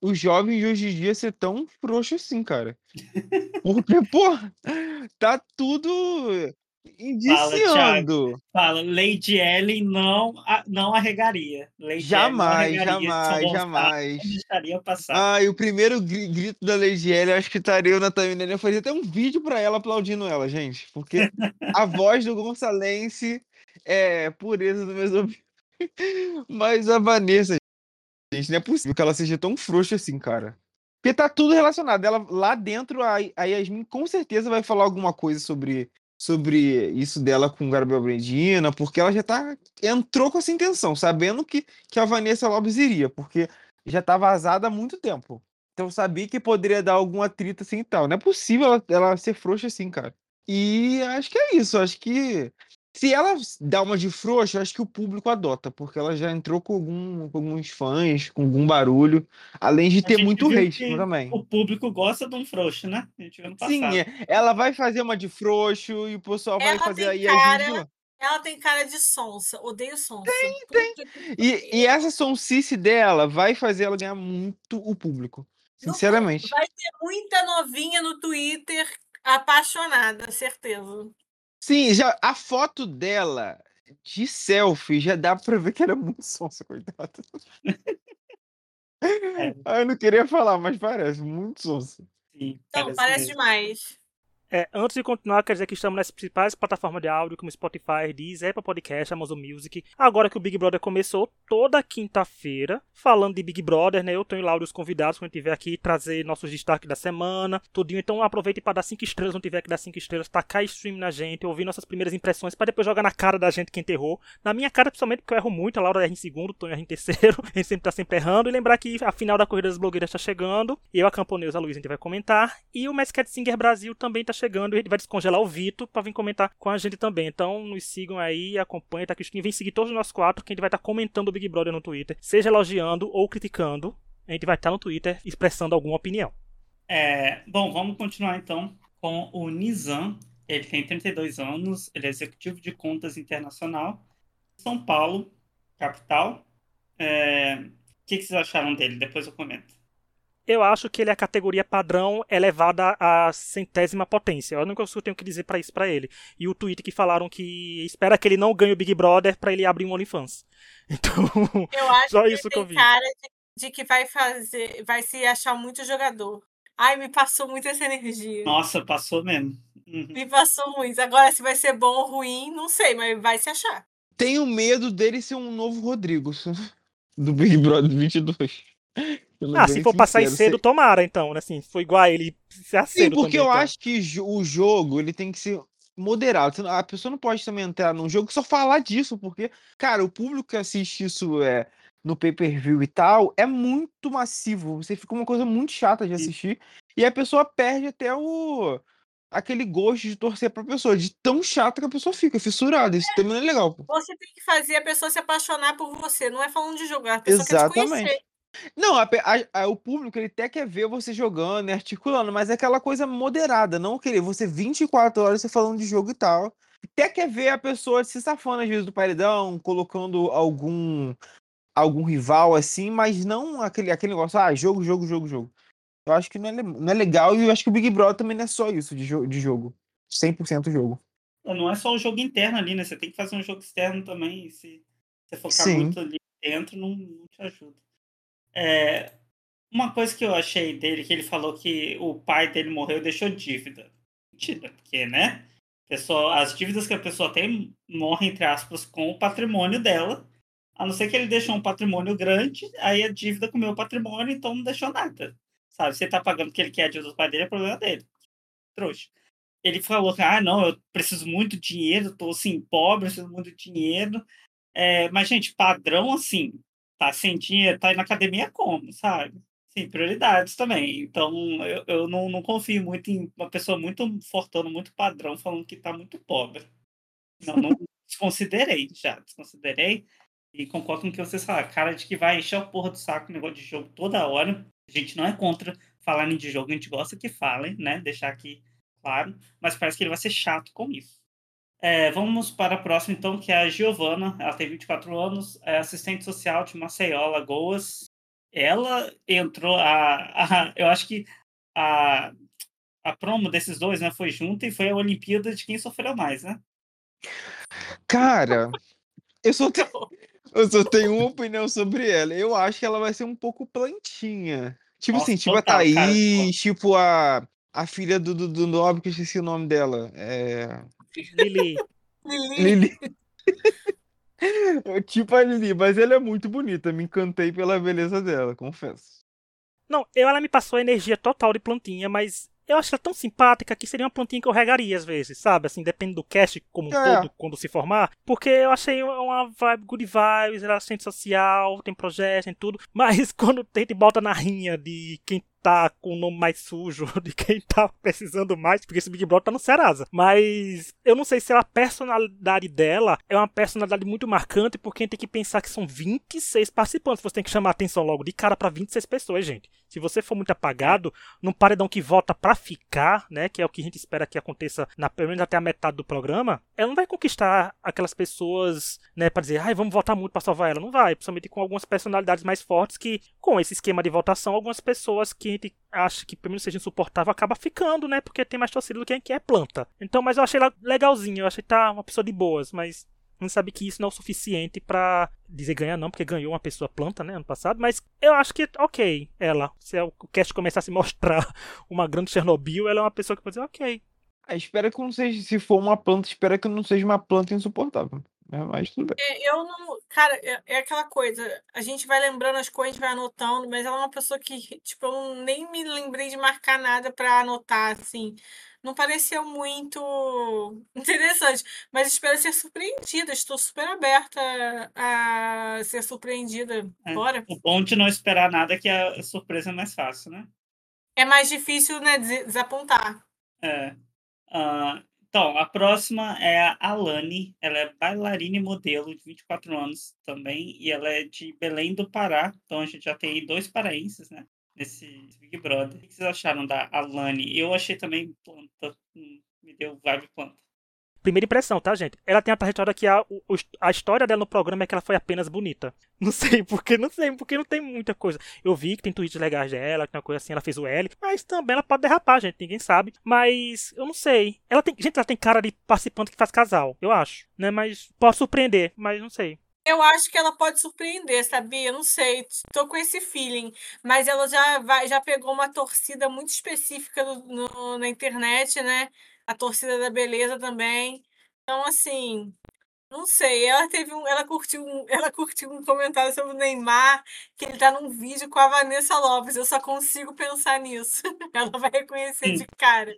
os jovens de hoje em dia ser tão frouxo assim, cara. Porque, pô, tá tudo indiciando. Fala, Lady Ellen não, não arregaria. Lady Jamais, Ellen não arregaria. Jamais, jamais. Não deixaria passar. Ah, e o primeiro gri- grito da Lady eu acho que estaria eu na timeline. Eu faria até um vídeo pra ela aplaudindo ela, gente. Porque a voz do Gonçalense é pureza meus ouvidos. Mas a Vanessa, gente, não é possível que ela seja tão frouxa assim, cara. Porque tá tudo relacionado. Ela lá dentro, a, a Yasmin com certeza vai falar alguma coisa sobre, sobre isso dela com o Gabriel Brandina, porque ela já tá. Entrou com essa intenção, sabendo que, que a Vanessa Lopes iria, porque já tá vazada há muito tempo. Então sabia que poderia dar algum atrito assim e tal. Não é possível ela, ela ser frouxa assim, cara. E acho que é isso. Acho que se ela dá uma de frouxa, acho que o público adota, porque ela já entrou com, algum, com alguns fãs, com algum barulho, além de A ter gente muito que também. O público gosta de um frouxo, né? A gente viu no. Sim, é, ela vai fazer uma de frouxo e o pessoal vai Ela fazer tem a Yasmin cara- de lá. Ela tem cara de sonsa. Odeio sonsa. Tem, tem. E, e essa sonsice dela vai fazer ela ganhar muito o público. Sinceramente. Vai ter muita novinha no Twitter apaixonada, certeza. Sim, já a foto dela de selfie já dá pra ver que era muito sonsa, coitada. É. Ah, eu não queria falar, mas parece muito sonsa. Sim, Não, parece mesmo. demais. É, antes de continuar, quer dizer que estamos nas principais plataformas de áudio, como Spotify, Deezer, Apple Podcast, Amazon Music. Agora que o Big Brother começou, toda quinta-feira, falando de Big Brother, né? Eu em lá os convidados, quando tiver aqui, trazer nossos destaques da semana, tudinho. Então aproveite para dar 5 estrelas, não tiver que dar 5 estrelas, tacar stream na gente, ouvir nossas primeiras impressões, para depois jogar na cara da gente quem enterrou. Na minha cara, principalmente, porque eu erro muito, a Laura erra em segundo, o Tonho erra em terceiro, a gente sempre tá sempre errando. E lembrar que a final da Corrida das Blogueiras tá chegando, eu, a Camponeusa, a Luiz, a gente vai comentar. E o Cat Singer Brasil também tá chegando, e a gente vai descongelar o Vitor pra vir comentar com a gente também. Então nos sigam aí, acompanhem, tá aqui, vem seguir todos nós quatro, que a gente vai estar comentando o Big Brother no Twitter, seja elogiando ou criticando. A gente vai estar no Twitter expressando alguma opinião. É, bom, vamos continuar então com o Nizam. Ele tem 32 anos, ele é executivo de contas internacional, São Paulo, capital. É... O que, que vocês acharam dele? Depois eu comento. Eu acho que ele é a categoria padrão elevada à centésima potência. É a única coisa que eu tenho que dizer para isso para ele. E o tweet que falaram que espera que ele não ganhe o Big Brother para ele abrir um OnlyFans. Então, eu acho só que isso que eu vi. cara de, de, que vai fazer, vai se achar muito jogador. Ai, me passou muito essa energia. Nossa, passou mesmo. Uhum. Me passou muito. Agora, se vai ser bom ou ruim, não sei, mas vai se achar. Tenho medo dele ser um novo Rodrigo do Big Brother 22. Ah, se for passar cedo, tomara, então, né? Assim, foi igual a ele cedo. Sim, porque também, eu então. acho que o jogo ele tem que ser moderado. A pessoa não pode também entrar num jogo e só falar disso, porque, cara, o público que assiste isso é, no pay-per-view e tal é muito massivo. Você fica uma coisa muito chata de assistir. E a pessoa perde até o aquele gosto de torcer pra pessoa, de tão chato que a pessoa fica, fissurada. Isso é, também não é legal. Pô. Você tem que fazer a pessoa se apaixonar por você, não é falando de jogar, a pessoa Exatamente. quer te conhecer. Não, a, a, o público ele até quer ver você jogando e articulando, mas é aquela coisa moderada, não querer você 24 horas você falando de jogo e tal. Até quer ver a pessoa se safando às vezes do paredão, colocando algum algum rival assim, mas não aquele, aquele negócio, ah, jogo, jogo, jogo, jogo. Eu acho que não é, não é legal e eu acho que o Big Brother também não é só isso de, jo de jogo. 100% jogo. Não é só o jogo interno ali, né? Você tem que fazer um jogo externo também. Se você focar Sim. muito ali dentro, não, não te ajuda. É, uma coisa que eu achei dele, que ele falou que o pai dele morreu e deixou dívida. Mentira, porque, né? Pessoa, as dívidas que a pessoa tem morrem, entre aspas, com o patrimônio dela. A não ser que ele deixou um patrimônio grande, aí a dívida comeu o patrimônio, então não deixou nada. Sabe? Você tá pagando o que ele quer a dívida do pai dele, é problema dele. Trouxa. Ele falou que, ah, não, eu preciso muito dinheiro, tô assim, pobre, preciso muito dinheiro. É, mas, gente, padrão assim, tá sem dinheiro, tá na academia como, sabe? Sim, prioridades também. Então, eu, eu não, não confio muito em uma pessoa muito fortuna, muito padrão, falando que tá muito pobre. Não, não desconsiderei já, desconsiderei. E concordo com o que vocês falaram. Cara de que vai encher a porra do saco o negócio de jogo toda hora. A gente não é contra falarem de jogo, a gente gosta que falem, né? Deixar aqui claro. Mas parece que ele vai ser chato com isso. É, vamos para a próxima, então, que é a Giovana. Ela tem 24 anos, é assistente social de Maceió, Lagoas. Ela entrou a, a eu acho que a, a promo desses dois, né, foi junto e foi a Olimpíada de quem sofreu mais, né? Cara, eu só tenho, eu só tenho uma opinião sobre ela. Eu acho que ela vai ser um pouco plantinha. Tipo Nossa, assim, tipo total, a Thaís, cara, tipo a, a filha do, do, do Nobre, que eu esqueci o nome dela. É... Lili. Lili. tipo a Lili, mas ela é muito bonita. Me encantei pela beleza dela, confesso. Não, eu, ela me passou a energia total de plantinha, mas eu acho ela tão simpática que seria uma plantinha que eu regaria às vezes, sabe? Assim, depende do cast como um é. todo, quando se formar. Porque eu achei uma vibe good vibes, ela é assistente social, tem projeto, tem tudo. Mas quando a gente bota na rinha de quem tá com o nome mais sujo de quem tá precisando mais, porque esse Big Brother tá no Serasa. Mas eu não sei se a personalidade dela é uma personalidade muito marcante, porque a gente tem que pensar que são 26 participantes. Você tem que chamar atenção logo de cara para 26 pessoas, gente. Se você for muito apagado, num paredão que vota para ficar, né, que é o que a gente espera que aconteça na pelo menos até a metade do programa, ela não vai conquistar aquelas pessoas, né, para dizer, ai, vamos votar muito para salvar ela. Não vai, principalmente com algumas personalidades mais fortes que, com esse esquema de votação, algumas pessoas que gente acha que pelo menos seja insuportável acaba ficando, né? Porque tem mais torcida do que quem é planta. Então, mas eu achei ela legalzinho, eu achei que tá uma pessoa de boas, mas não sabe que isso não é o suficiente para dizer ganhar não, porque ganhou uma pessoa planta, né, ano passado, mas eu acho que ok, ela, se o cast começar a se mostrar uma grande Chernobyl, ela é uma pessoa que pode dizer ok. Ah, espera que não seja, se for uma planta, espera que não seja uma planta insuportável. É, mas tudo bem. É, eu não. Cara, é, é, aquela coisa. A gente vai lembrando as coisas, vai anotando, mas ela é uma pessoa que, tipo, eu nem me lembrei de marcar nada para anotar, assim. Não pareceu muito interessante, mas espero ser surpreendida. Estou super aberta a ser surpreendida. É, Bora. O bom de não esperar nada é que a surpresa é mais fácil, né? É mais difícil, né, desapontar. É. Uh, então, a próxima é a Alane. Ela é bailarina e modelo de 24 anos também. E ela é de Belém do Pará. Então a gente já tem dois paraenses, né? Nesse Big Brother. O que vocês acharam da Alane? Eu achei também planta. Hum, me deu vibe planta. Primeira impressão, tá, gente? Ela tem a trajetória que a, a história dela no programa é que ela foi apenas bonita. Não sei porque, não sei, porque não tem muita coisa. Eu vi que tem tweets legais dela, que uma coisa assim, ela fez o L, mas também ela pode derrapar, gente, ninguém sabe. Mas eu não sei. Ela tem, gente, ela tem cara de participante que faz casal, eu acho, né? Mas pode surpreender, mas não sei. Eu acho que ela pode surpreender, sabia? Não sei, tô com esse feeling. Mas ela já, vai, já pegou uma torcida muito específica no, no, na internet, né? A torcida da beleza também. Então, assim, não sei, ela teve um, ela curtiu um, ela curtiu um comentário sobre o Neymar, que ele tá num vídeo com a Vanessa Lopes. Eu só consigo pensar nisso. Ela vai reconhecer Sim. de cara.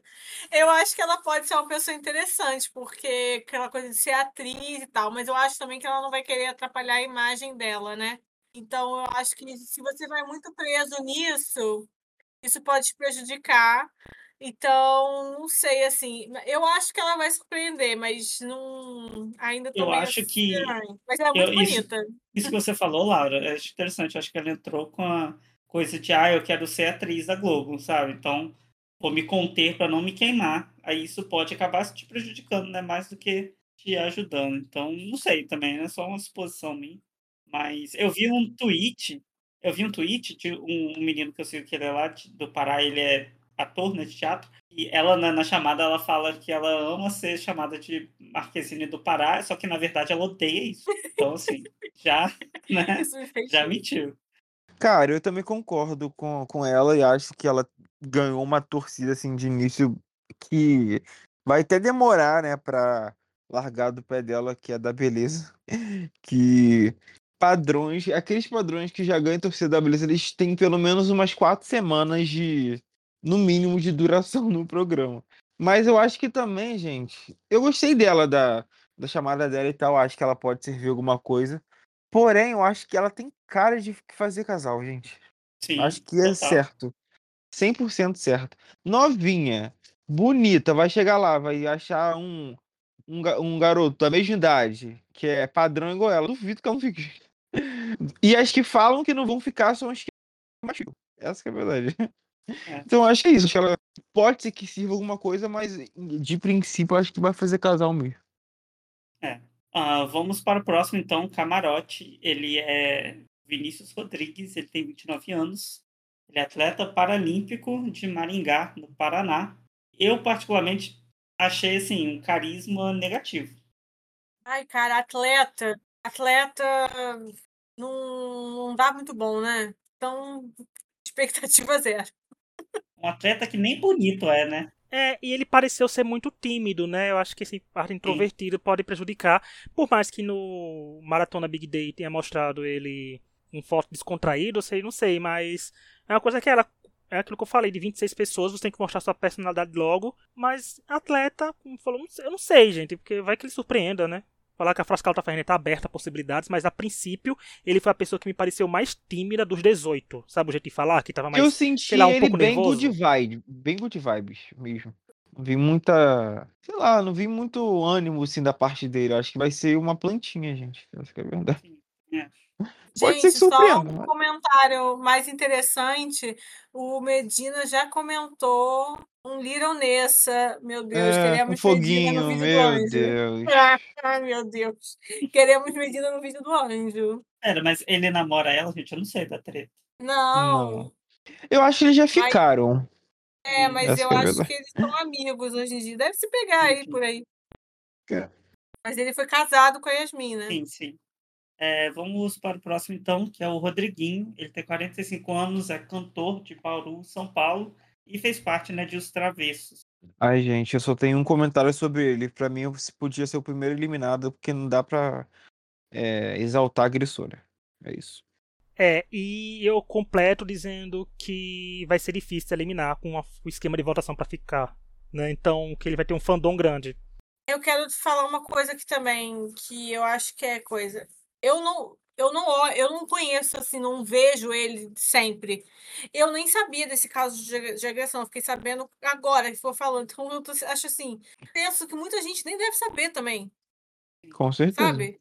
Eu acho que ela pode ser uma pessoa interessante, porque aquela coisa de ser atriz e tal, mas eu acho também que ela não vai querer atrapalhar a imagem dela, né? Então eu acho que se você vai muito preso nisso, isso pode te prejudicar. Então, não sei, assim, eu acho que ela vai surpreender, mas não ainda tô Eu acho que Mas ela é muito eu, bonita. isso que você falou, Laura, é interessante. Acho que ela entrou com a coisa de, ah, eu quero ser atriz da Globo, sabe? Então, vou me conter para não me queimar. Aí isso pode acabar te prejudicando, né? Mais do que te ajudando. Então, não sei também, é só uma suposição minha. Mas eu vi um tweet, eu vi um tweet de um, menino que eu sei que ele é lá do Pará, ele é ator né, de teatro. E ela, na, na, chamada, ela fala que ela ama ser chamada de Marquezine do Pará, só que na verdade ela odeia isso. Então, assim, já, né, já mentiu. Cara, eu também concordo com, com ela e acho que ela ganhou uma torcida assim de início que vai até demorar, né, pra largar do pé dela, que é da beleza. Que padrões, aqueles padrões que já ganham torcida da beleza, eles têm pelo menos umas quatro semanas de, no mínimo de duração no programa. Mas eu acho que também, gente, eu gostei dela, da, da chamada dela e tal, acho que ela pode servir alguma coisa. Porém, eu acho que ela tem cara de fazer casal, gente. Sim, acho que é certo. 100% certo. Novinha, bonita, vai chegar lá, vai achar um, um, um garoto da mesma idade, que é padrão igual ela. Duvido que ela não fique. E as que falam que não vão ficar são as que. Essa que é a verdade. É. Então acho que é isso. Acho que ela pode ser que sirva alguma coisa, mas de princípio acho que vai fazer casal mesmo. É. Uh, vamos para o próximo, então, camarote. Ele é Vinícius Rodrigues, ele tem 29 anos. Ele é atleta paralímpico de Maringá, no Paraná. Eu, particularmente, achei, assim, um carisma negativo. Ai, cara, atleta. Atleta não, não dá muito bom, né? Então, expectativa zero. Um atleta que nem bonito é, né? É, e ele pareceu ser muito tímido, né? Eu acho que esse parte introvertido Sim. pode prejudicar. Por mais que no Maratona Big Day tenha mostrado ele um foto descontraído, sei, não sei, mas é uma coisa que era. É aquilo que eu falei, de 26 pessoas, você tem que mostrar sua personalidade logo. Mas atleta, como falou, eu não sei, gente, porque vai que ele surpreenda, né? Falar que a Frascal tá fazendo tá aberta a possibilidades, mas a princípio ele foi a pessoa que me pareceu mais tímida dos 18. Sabe o jeito de falar? Que tava mais. Eu senti lá, um ele pouco bem nervoso. good vibe, bem good vibes mesmo. Não vi muita. Sei lá, não vi muito ânimo assim da parte dele. Acho que vai ser uma plantinha, gente. Acho que é verdade. É. Pode Gente, ser só um comentário mais interessante. O Medina já comentou um Little Nessa. Meu Deus, é, queremos um foguinho, Medina no vídeo meu do anjo. Deus. Ai, meu Deus. Queremos Medina no vídeo do anjo. Pera, mas ele namora ela, gente? Eu não sei da treta. Não. não. Eu acho que eles já ficaram. É, mas Essa eu é acho que eles são amigos hoje em dia. Deve se pegar aí por aí. É. Mas ele foi casado com a Yasmin, né? Sim, sim. É, vamos para o próximo, então, que é o Rodriguinho. Ele tem 45 anos, é cantor de Bauru, São Paulo, e fez parte né, de Os Travessos. Ai, gente, eu só tenho um comentário sobre ele. Para mim, podia ser o primeiro eliminado, porque não dá para é, exaltar a agressora. É isso. É, e eu completo dizendo que vai ser difícil eliminar com o esquema de votação para ficar. Né? Então, que ele vai ter um fandom grande. Eu quero falar uma coisa aqui também, que eu acho que é coisa eu não eu não eu não conheço assim, não vejo ele sempre. Eu nem sabia desse caso de, de agressão, fiquei sabendo agora que for falando. Então eu tô, acho assim, penso que muita gente nem deve saber também. Com certeza. Sabe?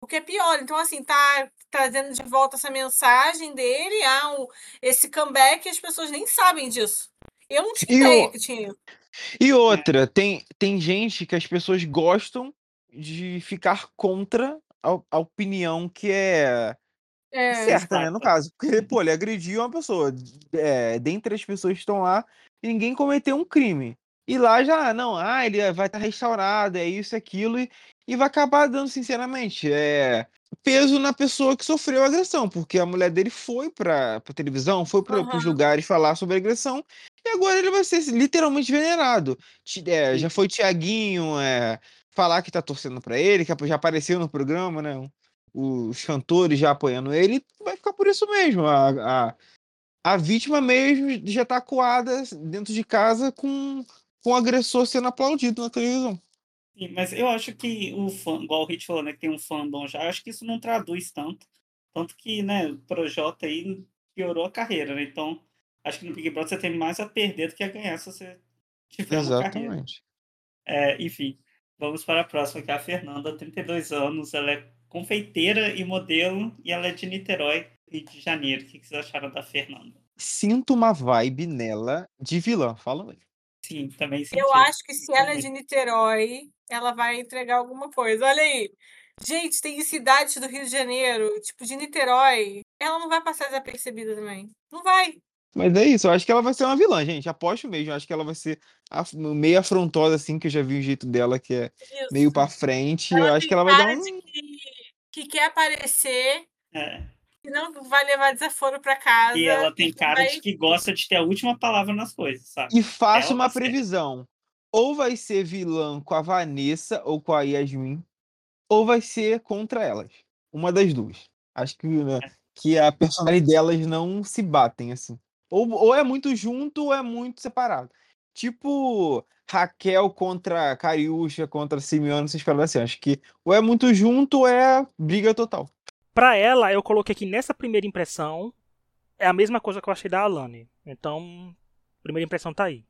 O que é pior. Então assim, tá trazendo de volta essa mensagem dele, ah, esse comeback, as pessoas nem sabem disso. Eu não tinha e ideia o... que tinha. E outra, tem, tem gente que as pessoas gostam de ficar contra a, a opinião que é, É, certa, né? No caso. Porque, pô, ele agrediu uma pessoa. É, dentre as pessoas que estão lá, ninguém cometeu um crime. E lá já, não, ah, ele vai estar restaurado, é isso, é aquilo, e, e vai acabar dando, sinceramente, é, peso na pessoa que sofreu a agressão, porque a mulher dele foi pra, pra televisão, foi para os Aham. lugares falar sobre a agressão, e agora ele vai ser literalmente venerado. É, já foi Tiaguinho é, falar que tá torcendo pra ele, que já apareceu no programa, né? Os cantores já apoiando ele, vai ficar por isso mesmo. A, a, a vítima mesmo já tá coada dentro de casa com, com o agressor sendo aplaudido na televisão. Sim, mas eu acho que o fã, igual o Hit falou, né, que tem um fandom já, acho que isso não traduz tanto. Tanto que, né, o Projota aí piorou a carreira, né? Então, acho que no Big Brother você tem mais a perder do que a ganhar se você tiver uma carreira. Exatamente. É, enfim, vamos para a próxima, que é a Fernanda, 32 anos, ela é confeiteira e modelo, e ela é de Niterói, Rio de Janeiro. O que vocês acharam da Fernanda? Sinto uma vibe nela de vilã, fala aí. Sim, também senti. Eu acho que se ela é de Niterói, ela vai entregar alguma coisa. Olha aí. Gente, tem cidades do Rio de Janeiro, tipo de Niterói. Ela não vai passar desapercebida também. Não vai. Mas é isso, eu acho que ela vai ser uma vilã, gente. Aposto mesmo. Eu acho que ela vai ser af- meio afrontosa, assim, que eu já vi o jeito dela, que é Isso. meio pra frente. Eu Ela acho tem que ela vai dar um. que, que quer aparecer É, e não vai levar desaforo pra casa. e ela tem que cara vai- de que gosta de ter a última palavra nas coisas, sabe? E faço Ela uma previsão. Ou vai ser vilã com a Vanessa ou com a Yasmin, ou vai ser contra elas. Uma das duas. Acho que, né, que a personalidade delas não se batem, assim. Ou, ou é muito junto ou é muito separado. Tipo Raquel contra Cariúcha, contra Simeone, essas paradas assim. Acho que ou é muito junto ou é briga total. Pra ela, eu coloquei que nessa primeira impressão é a mesma coisa que eu achei da Alane. Então, primeira impressão tá aí.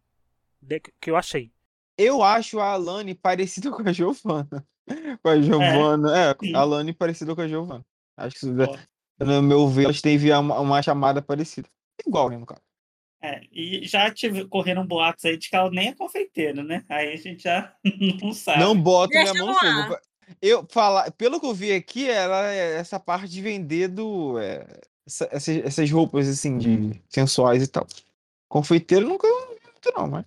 De- que eu achei. Eu acho a Alane parecida com a Giovanna. Com a Giovanna. É, sim. a Alane parecida com a Giovanna. Acho que, Ó, no meu ver, elas têm uma, uma chamada parecida. Igual, né, no caso. É, e já tive, correram boatos aí de que ela nem é confeiteira, né? Aí a gente já não sabe. Não boto Deixa minha mão no fogo. Eu, falar, pelo que eu vi aqui, ela é essa parte de vender do. é, essa- essas, essas roupas, assim, de sensuais e tal. Confeiteiro nunca vi muito, não, mas.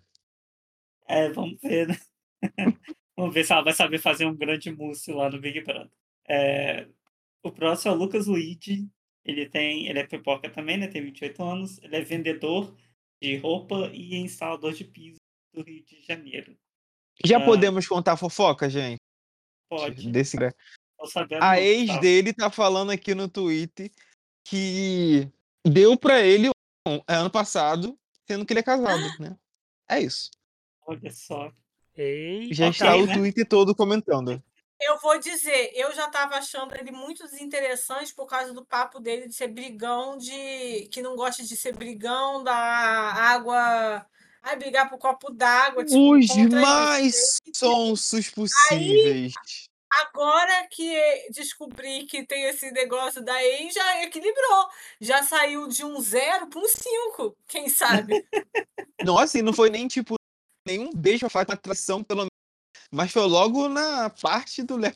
É, vamos ver, né? vamos ver se ela vai saber fazer um grande mousse lá no Big Brother. É, o próximo é o Lucas Luigi. Ele tem, ele é pipoca também, né? Tem 28 anos. Ele é vendedor de roupa e instalador de piso do Rio de Janeiro. Já Ah. podemos contar fofoca, gente? Pode. Desse... A não, ex tá? dele tá falando aqui no Twitter que deu pra ele ano passado, sendo que ele é casado, né? É isso. Olha só. Ei, Já Ok, está o né? Twitter todo comentando. Eu vou dizer, eu já estava achando ele muito desinteressante por causa do papo dele de ser brigão de. que não gosta de ser brigão da água. Ai, brigar por copo d'água. Tipo, Os mais sonsos possíveis. Agora que descobri que tem esse negócio da ex, já equilibrou. Já saiu de um zero para um cinco, quem sabe? Nossa, e não foi nem tipo nenhum beijo falar com atração, pelo menos. Mas foi logo na parte do Léo.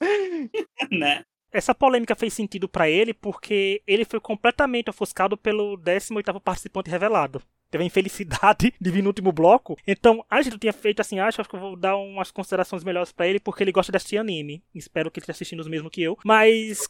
né? Essa polêmica fez sentido pra ele porque ele foi completamente ofuscado pelo 18º participante revelado. Teve a infelicidade de vir no último bloco. Então, a gente tinha feito assim, acho, acho que eu vou dar umas considerações melhores pra ele porque ele gosta de assistir anime. Espero que ele esteja assistindo os mesmos que eu. Mas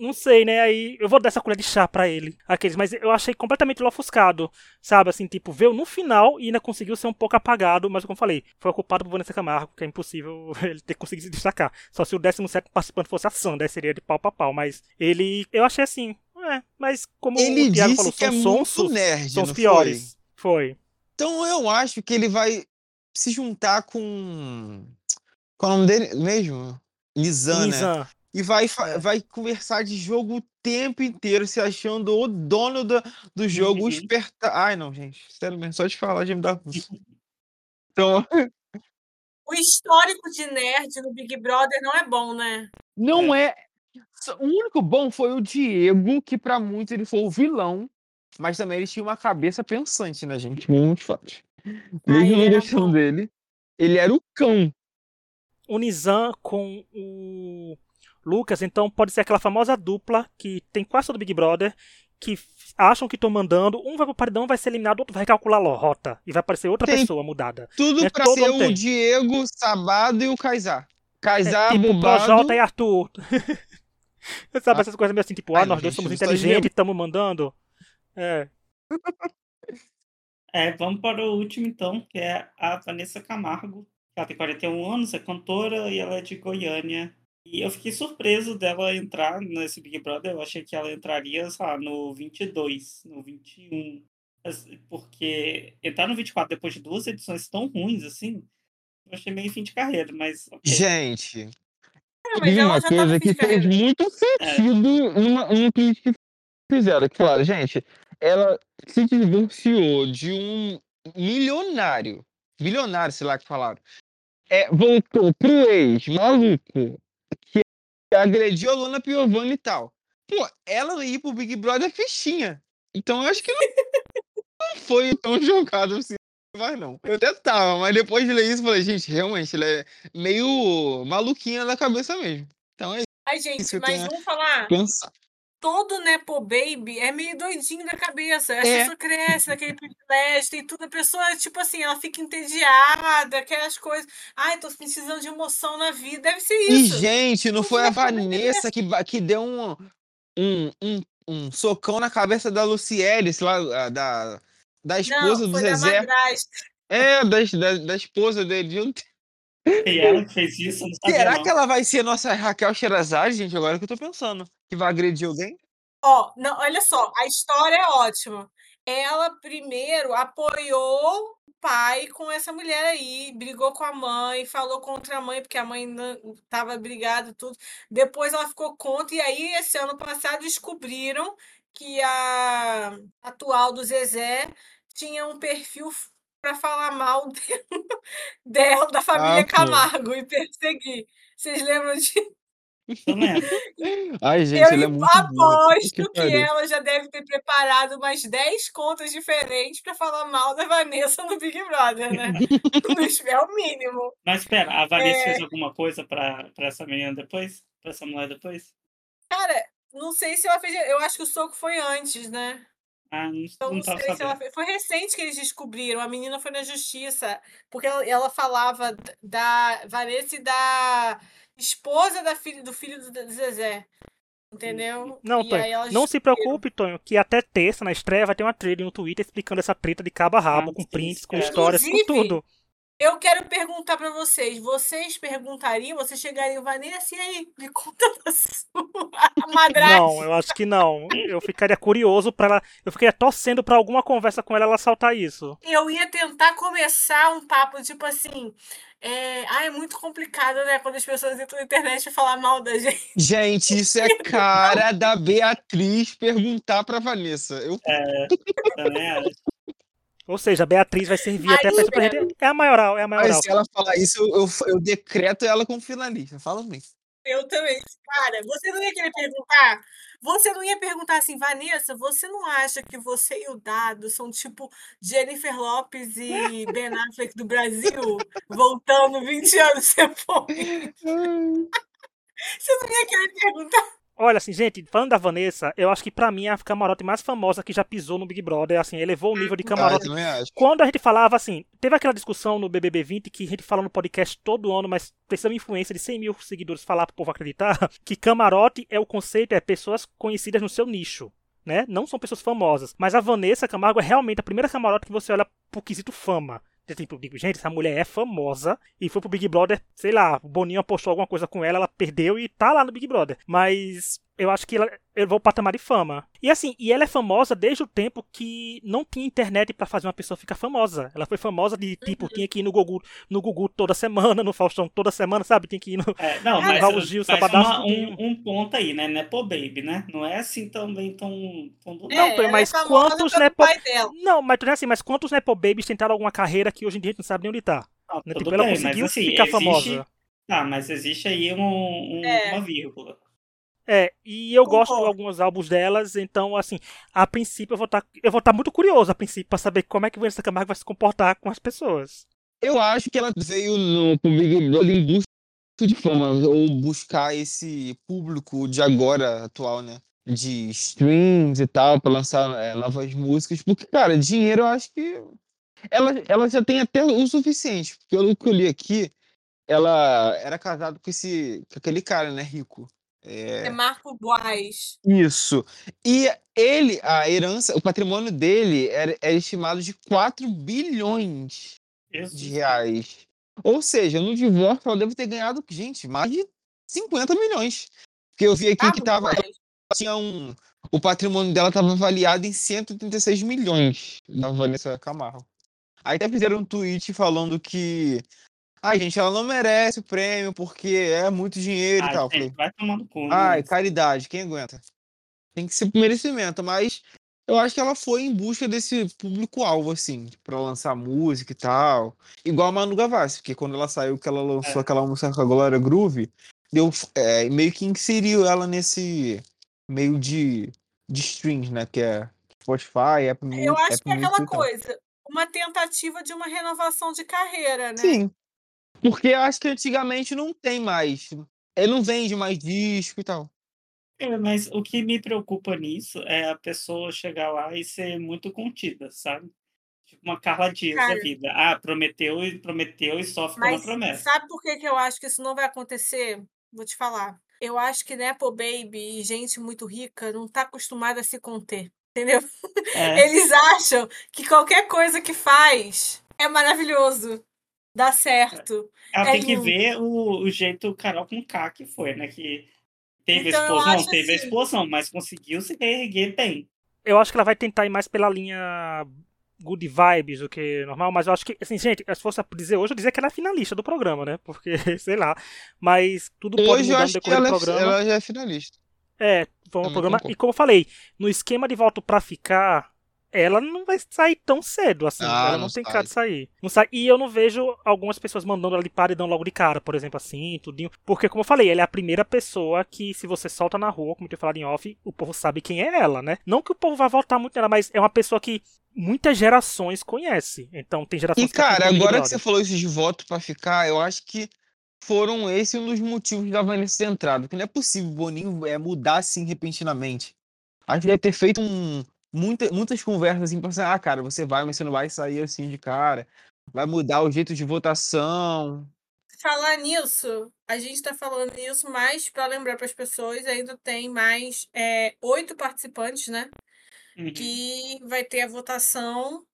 não sei, né? Aí eu vou dar essa colher de chá pra ele. Aqueles, mas eu achei completamente ofuscado, sabe? Assim, tipo, veio no final e ainda conseguiu ser um pouco apagado, mas como eu falei, foi ocupado por Vanessa Camargo, que é impossível ele ter conseguido se destacar. Só se o 17 participante fosse a Sandra, seria de pau pra pau. Mas ele, eu achei assim, é, mas como Ele o Thiago falou, que é são muito sonsos, nerd, são os piores. Foi. Então eu acho que ele vai se juntar com. Qual é o nome dele mesmo? Lisan, né? E vai, É. vai conversar de jogo o tempo inteiro, se achando o dono do, do jogo, o Uhum. esperta. Ai, não, gente. Sério mesmo, só de falar já me dá. Então, O histórico de nerd no Big Brother não é bom, né? não é. só- O único bom foi o Diego, que pra muitos ele foi o vilão, mas também ele tinha uma cabeça pensante, né, gente? Muitos fatos. Mesmo gostando bom. dele, ele era o cão. O Nizam com o Lucas, então pode ser aquela famosa dupla que tem quase todo Big Brother, que acham que estão mandando, um vai pro paredão, vai ser eliminado, o outro vai recalcular a rota e vai aparecer outra Tem. pessoa mudada. Tudo É, pra todo ser o tem. Diego, Sabado e o Kaysar. Kaysar tipo, bobado. Projota e Arthur. Sabe Ah. essas coisas meio assim, tipo, ah, Ai, nós dois gente, somos você tá inteligentes e estamos mandando. É. É, vamos para o último, então, que é a Vanessa Camargo. Ela tem 41 anos, é cantora e ela é de Goiânia. E eu fiquei surpreso dela entrar nesse Big Brother. Eu achei que ela entraria, sei lá, no 22, no 21. Mas- Porque entrar no 24 depois de duas edições tão ruins assim, eu achei meio fim de carreira, mas. ok. Gente, mas Teve ela uma coisa que fez muito sentido numa, numa crítica que fizeram. Claro, gente, ela se divorciou de um milionário. Milionário, sei lá que falaram. É, voltou pro ex, maluco, que agrediu a Luna Piovani e tal. Pô, ela ir pro Big Brother é fichinha. Então eu acho que não, não foi tão jogado assim. Mas não. Eu até tava, mas depois de ler isso, eu falei, gente, realmente, ela é meio maluquinha da cabeça mesmo. Então é Ai, Isso gente, eu mas tenho- vamos falar. pensar. Todo Nepo Baby é meio doidinho da cabeça. A É. pessoa cresce naquele privilégio, tem tudo. A pessoa, tipo assim, ela fica entediada, aquelas coisas. Ai, tô precisando de emoção na vida. Deve ser E, isso. gente, não foi a. Vanessa que, que deu um, um, um, um socão na cabeça da Luciele, sei lá, da, da esposa Não, do Zezé. É, da, da, da esposa dele. E ela que fez isso, Será não. que ela vai ser nossa Raquel Sherazade, gente? Agora que eu tô pensando. Que vai agredir alguém? Ó, não, olha só, a história é ótima. Ela primeiro apoiou o pai com essa mulher aí, brigou com a mãe, falou contra a mãe, porque a mãe não estava brigada e tudo. Depois ela ficou contra, e aí, esse ano passado, descobriram que a atual do Zezé tinha um perfil para falar mal de- dela, da família Ah. Camargo, e perseguir. Vocês lembram disso? Eu lembro. Ai, gente, Eu ela é aposto que, pariu. ela já deve ter preparado umas 10 contas diferentes para falar mal da Vanessa no Big Brother, né? Isso é o mínimo. Mas espera, a Vanessa É. fez alguma coisa pra, pra essa menina depois? Pra essa mulher depois? Cara, não sei se ela fez. Eu acho que o soco foi antes, né? Ah, não, Então não sei se ela fez. Foi recente que eles descobriram. A menina foi na justiça. Porque ela, ela falava da Vanessa e da esposa da filha, do filho do Zezé. Entendeu? Não, Tonho, não se preocupe, Tonho, que até terça na estreia vai ter uma thread no Twitter explicando essa treta de cabo a rabo, Ah, com prints, com é. histórias, com tudo. Eu quero perguntar pra vocês. Vocês perguntariam, vocês chegariam, Vanessa, e aí? Me conta da sua madrasta. Não, eu acho que não. Eu ficaria curioso pra ela. Eu ficaria torcendo pra alguma conversa com ela ela saltar isso. Eu ia tentar começar um papo tipo assim. É... Ah, é muito complicado, né? Quando as pessoas entram na internet e falar mal da gente. Gente, isso é cara da Beatriz perguntar pra Vanessa. Eu Também acho. Ou seja, a Beatriz vai servir até Aí, pra isso pra gente. É a maioral, é a Mas maioral. se ela falar isso, eu, eu, eu decreto ela como finalista. Fala mesmo. Eu também. Cara, você não ia querer perguntar? Você não ia perguntar assim, Vanessa, você não acha que você e o Dado são tipo Jennifer Lopes e Ben Affleck do Brasil? Voltando 20 anos depois. Você não ia querer perguntar? Olha, assim, gente, falando da Vanessa, eu acho que pra mim é a camarote mais famosa que já pisou no Big Brother. Assim, elevou o nível de Ah, camarote acho. Quando a gente falava assim, teve aquela discussão no BBB 20 que a gente fala no podcast todo ano, mas precisa de influência de 100 mil seguidores falar pro povo acreditar, que camarote é o conceito, é pessoas conhecidas no seu nicho. Né? Não são pessoas famosas. Mas a Vanessa Camargo é realmente a primeira camarote que você olha pro quesito fama. Tipo, digo, gente, essa mulher é famosa e foi pro Big Brother, sei lá, o Boninho apostou alguma coisa com ela, ela perdeu e tá lá no Big Brother. Mas eu acho que ela elevou o patamar de fama. E assim, e ela é famosa desde o tempo que não tinha internet pra fazer uma pessoa ficar famosa. Ela foi famosa de tipo, tinha que ir no Gugu, no Gugu toda semana, no Faustão toda semana, sabe? Tinha que ir no. É, não, Ah, mas, Raul Gil, uma- tem um, um ponto aí, né? Nepo Baby, né? Não é assim também tão, tão do Não, nada. Tonho, ela mas é quantos Nepo- pai dela. Não, mas tu é assim, mas quantos Nepo Babies tentaram alguma carreira que hoje em dia a gente não sabe nem onde tá? Não, Né? Tipo, ela bem, conseguiu mas assim, ficar existe... famosa. Tá, mas existe aí um, um- É. uma vírgula. É, e eu gosto de alguns álbuns delas, então, assim, a princípio eu vou estar eu vou estar muito curioso, a princípio, pra saber como é que Vanessa Camargo vai se comportar com as pessoas. Eu acho que ela veio no, com Big Brother em busca de fama, ou buscar esse público de agora, atual, né? De streams e tal, pra lançar é, novas músicas, porque, cara, dinheiro eu acho que ela, ela já tem até o suficiente. Pelo que eu li aqui, ela era casada com esse com aquele cara, né, rico. É... é Marco Boaz. Isso. E ele, a herança, o patrimônio dele era, era estimado de 4 bilhões Jesus. de reais. Ou seja, no divórcio ela deve ter ganhado, gente, mais de 50 milhões. Porque eu vi aqui ah, que tava, tinha um, o patrimônio dela estava avaliado em 136 milhões da Vanessa Camargo. Aí até fizeram um tweet falando que Ai, gente, ela não merece o prêmio porque é muito dinheiro e tal. Falei, vai tomando conta. Ai, caridade, quem aguenta? Tem que ser por merecimento, mas eu acho que ela foi em busca desse público-alvo, assim, pra lançar música e tal. Igual a Manu Gavassi, porque quando ela saiu, que ela lançou é. aquela música com a Glória Groove, deu, é, meio que inseriu ela nesse meio de, de streams, né? Que é Spotify, Apple Music. Eu acho Apple que é aquela coisa, uma tentativa de uma renovação de carreira, né? Sim, porque eu acho que antigamente não tem mais. Ele não vende mais disco e tal. É, mas o que me preocupa nisso é a pessoa chegar lá e ser muito contida, sabe? Tipo uma Carla Dias da vida. Ah, prometeu e prometeu e só ficou na promessa. Sabe por que, que eu acho que isso não vai acontecer? Vou te falar. Eu acho que Nepo Baby e gente muito rica não tá acostumada a se conter. Entendeu? É. Eles acham que qualquer coisa que faz é maravilhoso dá certo. Ela é tem lindo. que ver o, o jeito Carol com K que foi, né? Que teve então, explosão, teve assim... a explosão, mas conseguiu se reerguer bem. Eu acho que ela vai tentar ir mais pela linha good vibes do que normal, mas eu acho que, assim, gente, se fosse dizer hoje, eu dizer que ela é finalista do programa, né? Porque, sei lá. Mas tudo pode hoje mudar no decorrer do é programa. ela já é finalista. É, foi um programa. E como eu falei, no esquema de volta pra ficar, ela não vai sair tão cedo, assim. Ah, ela não, não tem sai. cara de sair. Não sai. E eu não vejo algumas pessoas mandando ela de paredão logo de cara, por exemplo, assim, tudinho. Porque, como eu falei, ela é a primeira pessoa que, se você solta na rua, como eu tinha falado em off, o povo sabe quem é ela, né? Não que o povo vá votar muito nela, mas é uma pessoa que muitas gerações conhece. Então, tem gerações E, cara, agora que você falou isso de voto para ficar, eu acho que foram esse um dos motivos da Vanessa ter entrado. Porque não é possível o Boninho é, mudar assim repentinamente. Acho que deve ter feito um, muita, muitas conversas assim, para ah, cara, você vai, mas você não vai sair assim de cara. Vai mudar o jeito de votação. Falar nisso, a gente está falando isso mais para lembrar para as pessoas, ainda tem mais é, oito participantes, né? Uhum. Que vai ter a votação,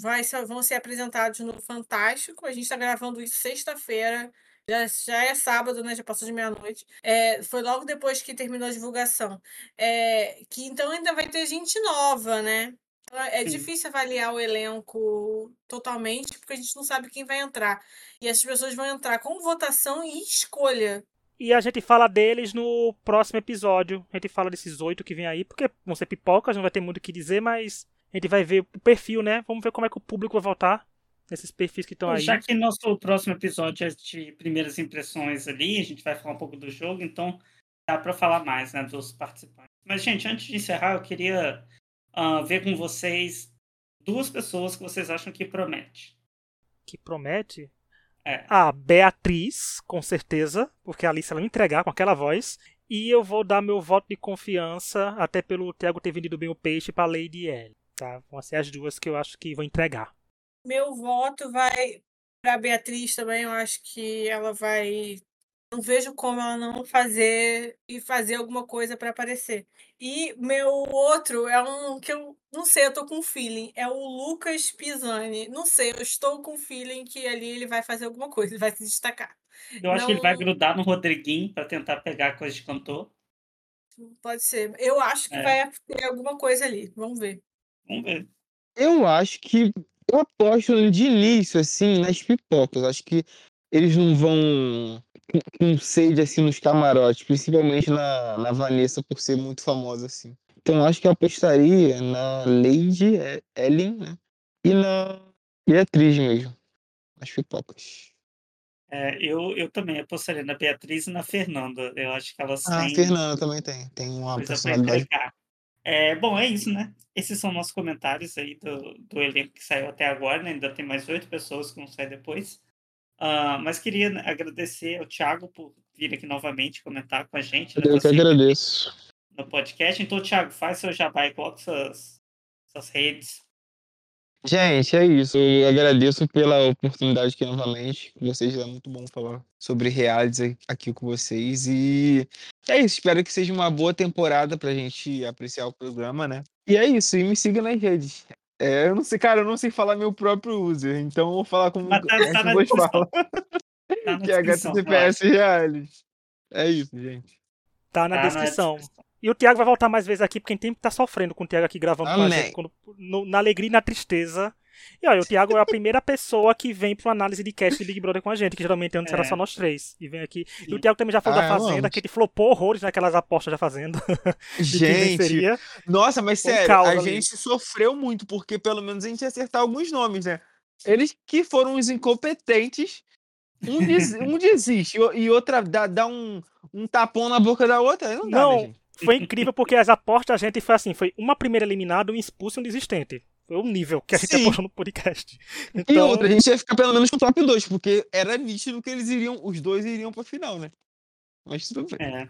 vai, vão ser apresentados no Fantástico. A gente está gravando isso sexta-feira, já, já é sábado, né? Já passou de meia-noite. É, foi logo depois que terminou a divulgação. É, que então ainda vai ter gente nova, né? Então, é Sim. difícil avaliar o elenco totalmente, porque a gente não sabe quem vai entrar. E as pessoas vão entrar com votação e escolha. E a gente fala deles no próximo episódio. A gente fala desses oito que vem aí, porque vão ser pipocas, não vai ter muito o que dizer, mas a gente vai ver o perfil, né? Vamos ver como é que o público vai votar nesses perfis que estão aí. Já que nosso próximo episódio é de primeiras impressões ali, a gente vai falar um pouco do jogo, então dá para falar mais né, dos participantes. Mas, gente, antes de encerrar, eu queria uh, ver com vocês duas pessoas que vocês acham que promete. Que promete? É. A Beatriz, com certeza, porque a Alice ela me entregar com aquela voz. E eu vou dar meu voto de confiança, até pelo Thiago ter vendido bem o peixe, para Lady L. Tá? Vão ser as duas que eu acho que vão entregar. Meu voto vai para Beatriz também. Eu acho que ela vai. Não vejo como ela não fazer e fazer alguma coisa para aparecer. E meu outro é um que eu não sei, eu tô com feeling. É o Lucas Pisani. Não sei, eu estou com feeling que ali ele vai fazer alguma coisa, ele vai se destacar. Eu acho não... que ele vai grudar no Rodriguinho para tentar pegar coisa de cantor. Pode ser. Eu acho que é. vai ter alguma coisa ali. Vamos ver. Vamos ver. Eu acho que eu aposto de início, assim, nas pipocas. Acho que eles não vão com sede, assim, nos camarotes, principalmente na, na Vanessa, por ser muito famosa, assim. Então, acho que eu apostaria na Lady Ellen, né? E na Beatriz mesmo. As pipocas. É, eu, eu também apostaria na Beatriz e na Fernanda. Eu acho que elas Ah, a têm Fernanda também tem. Tem uma personalidade. É, bom, é isso, né? Esses são nossos comentários aí do, do elenco que saiu até agora, né? Ainda tem mais oito pessoas que vão sair depois. Ah, mas queria né, agradecer ao Thiago por vir aqui novamente comentar com a gente né, Eu que você agradeço. no podcast. Então, Thiago, faz seu jabá e coloca suas, suas redes. Gente, é isso. Eu agradeço pela oportunidade aqui novamente. Com vocês é muito bom falar sobre realities aqui com vocês. E é isso. Espero que seja uma boa temporada pra gente apreciar o programa, né? E é isso. E me siga nas redes. É, eu não sei, cara, eu não sei falar meu próprio user, então eu vou falar como tá- tá que vocês descrição. falam, Tá que é descrição, HTTPS Realities. É isso, gente. Tá na Tá na descrição. E o Thiago vai voltar mais vezes aqui, porque tem que tá sofrendo com o Thiago aqui gravando com a gente, quando- no- na alegria e na tristeza. E olha, o Thiago é a primeira pessoa que vem pra uma análise de cast de Big Brother com a gente, que geralmente antes era É. só nós três. E vem aqui. E Sim. o Thiago também já falou Ah, da Fazenda, que ele flopou horrores naquelas apostas da Fazenda. Gente, nossa, mas um sério, a ali. gente sofreu muito, porque pelo menos a gente ia acertar alguns nomes, né? Eles que foram os incompetentes, um, des- um desiste e e outra dá, dá um, um tapão na boca da outra, não dá, Não, né, gente? Foi incrível porque as apostas da gente foi assim: foi uma primeira eliminada, um expulso e um desistente. Foi o nível que a gente Sim. apostou no podcast. E Então, outra, a gente ia ficar pelo menos com o top 2, porque era nítido que eles iriam, os dois iriam pra final, né? Mas tudo bem. É.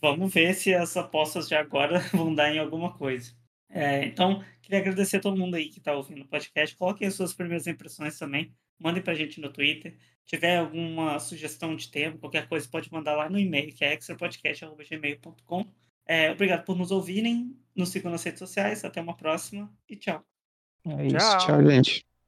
Vamos ver se as apostas de agora vão dar em alguma coisa. É, então, queria agradecer a todo mundo aí que está ouvindo o podcast. Coloquem as suas primeiras impressões também. Mandem pra gente no Twitter. Se tiver alguma sugestão de tema, qualquer coisa, pode mandar lá no e-mail, que é extrapodcast.gmail.com. É, obrigado por nos ouvirem. Nos sigam nas redes sociais. Até uma próxima e tchau. É isso, Tchau. tchau, gente.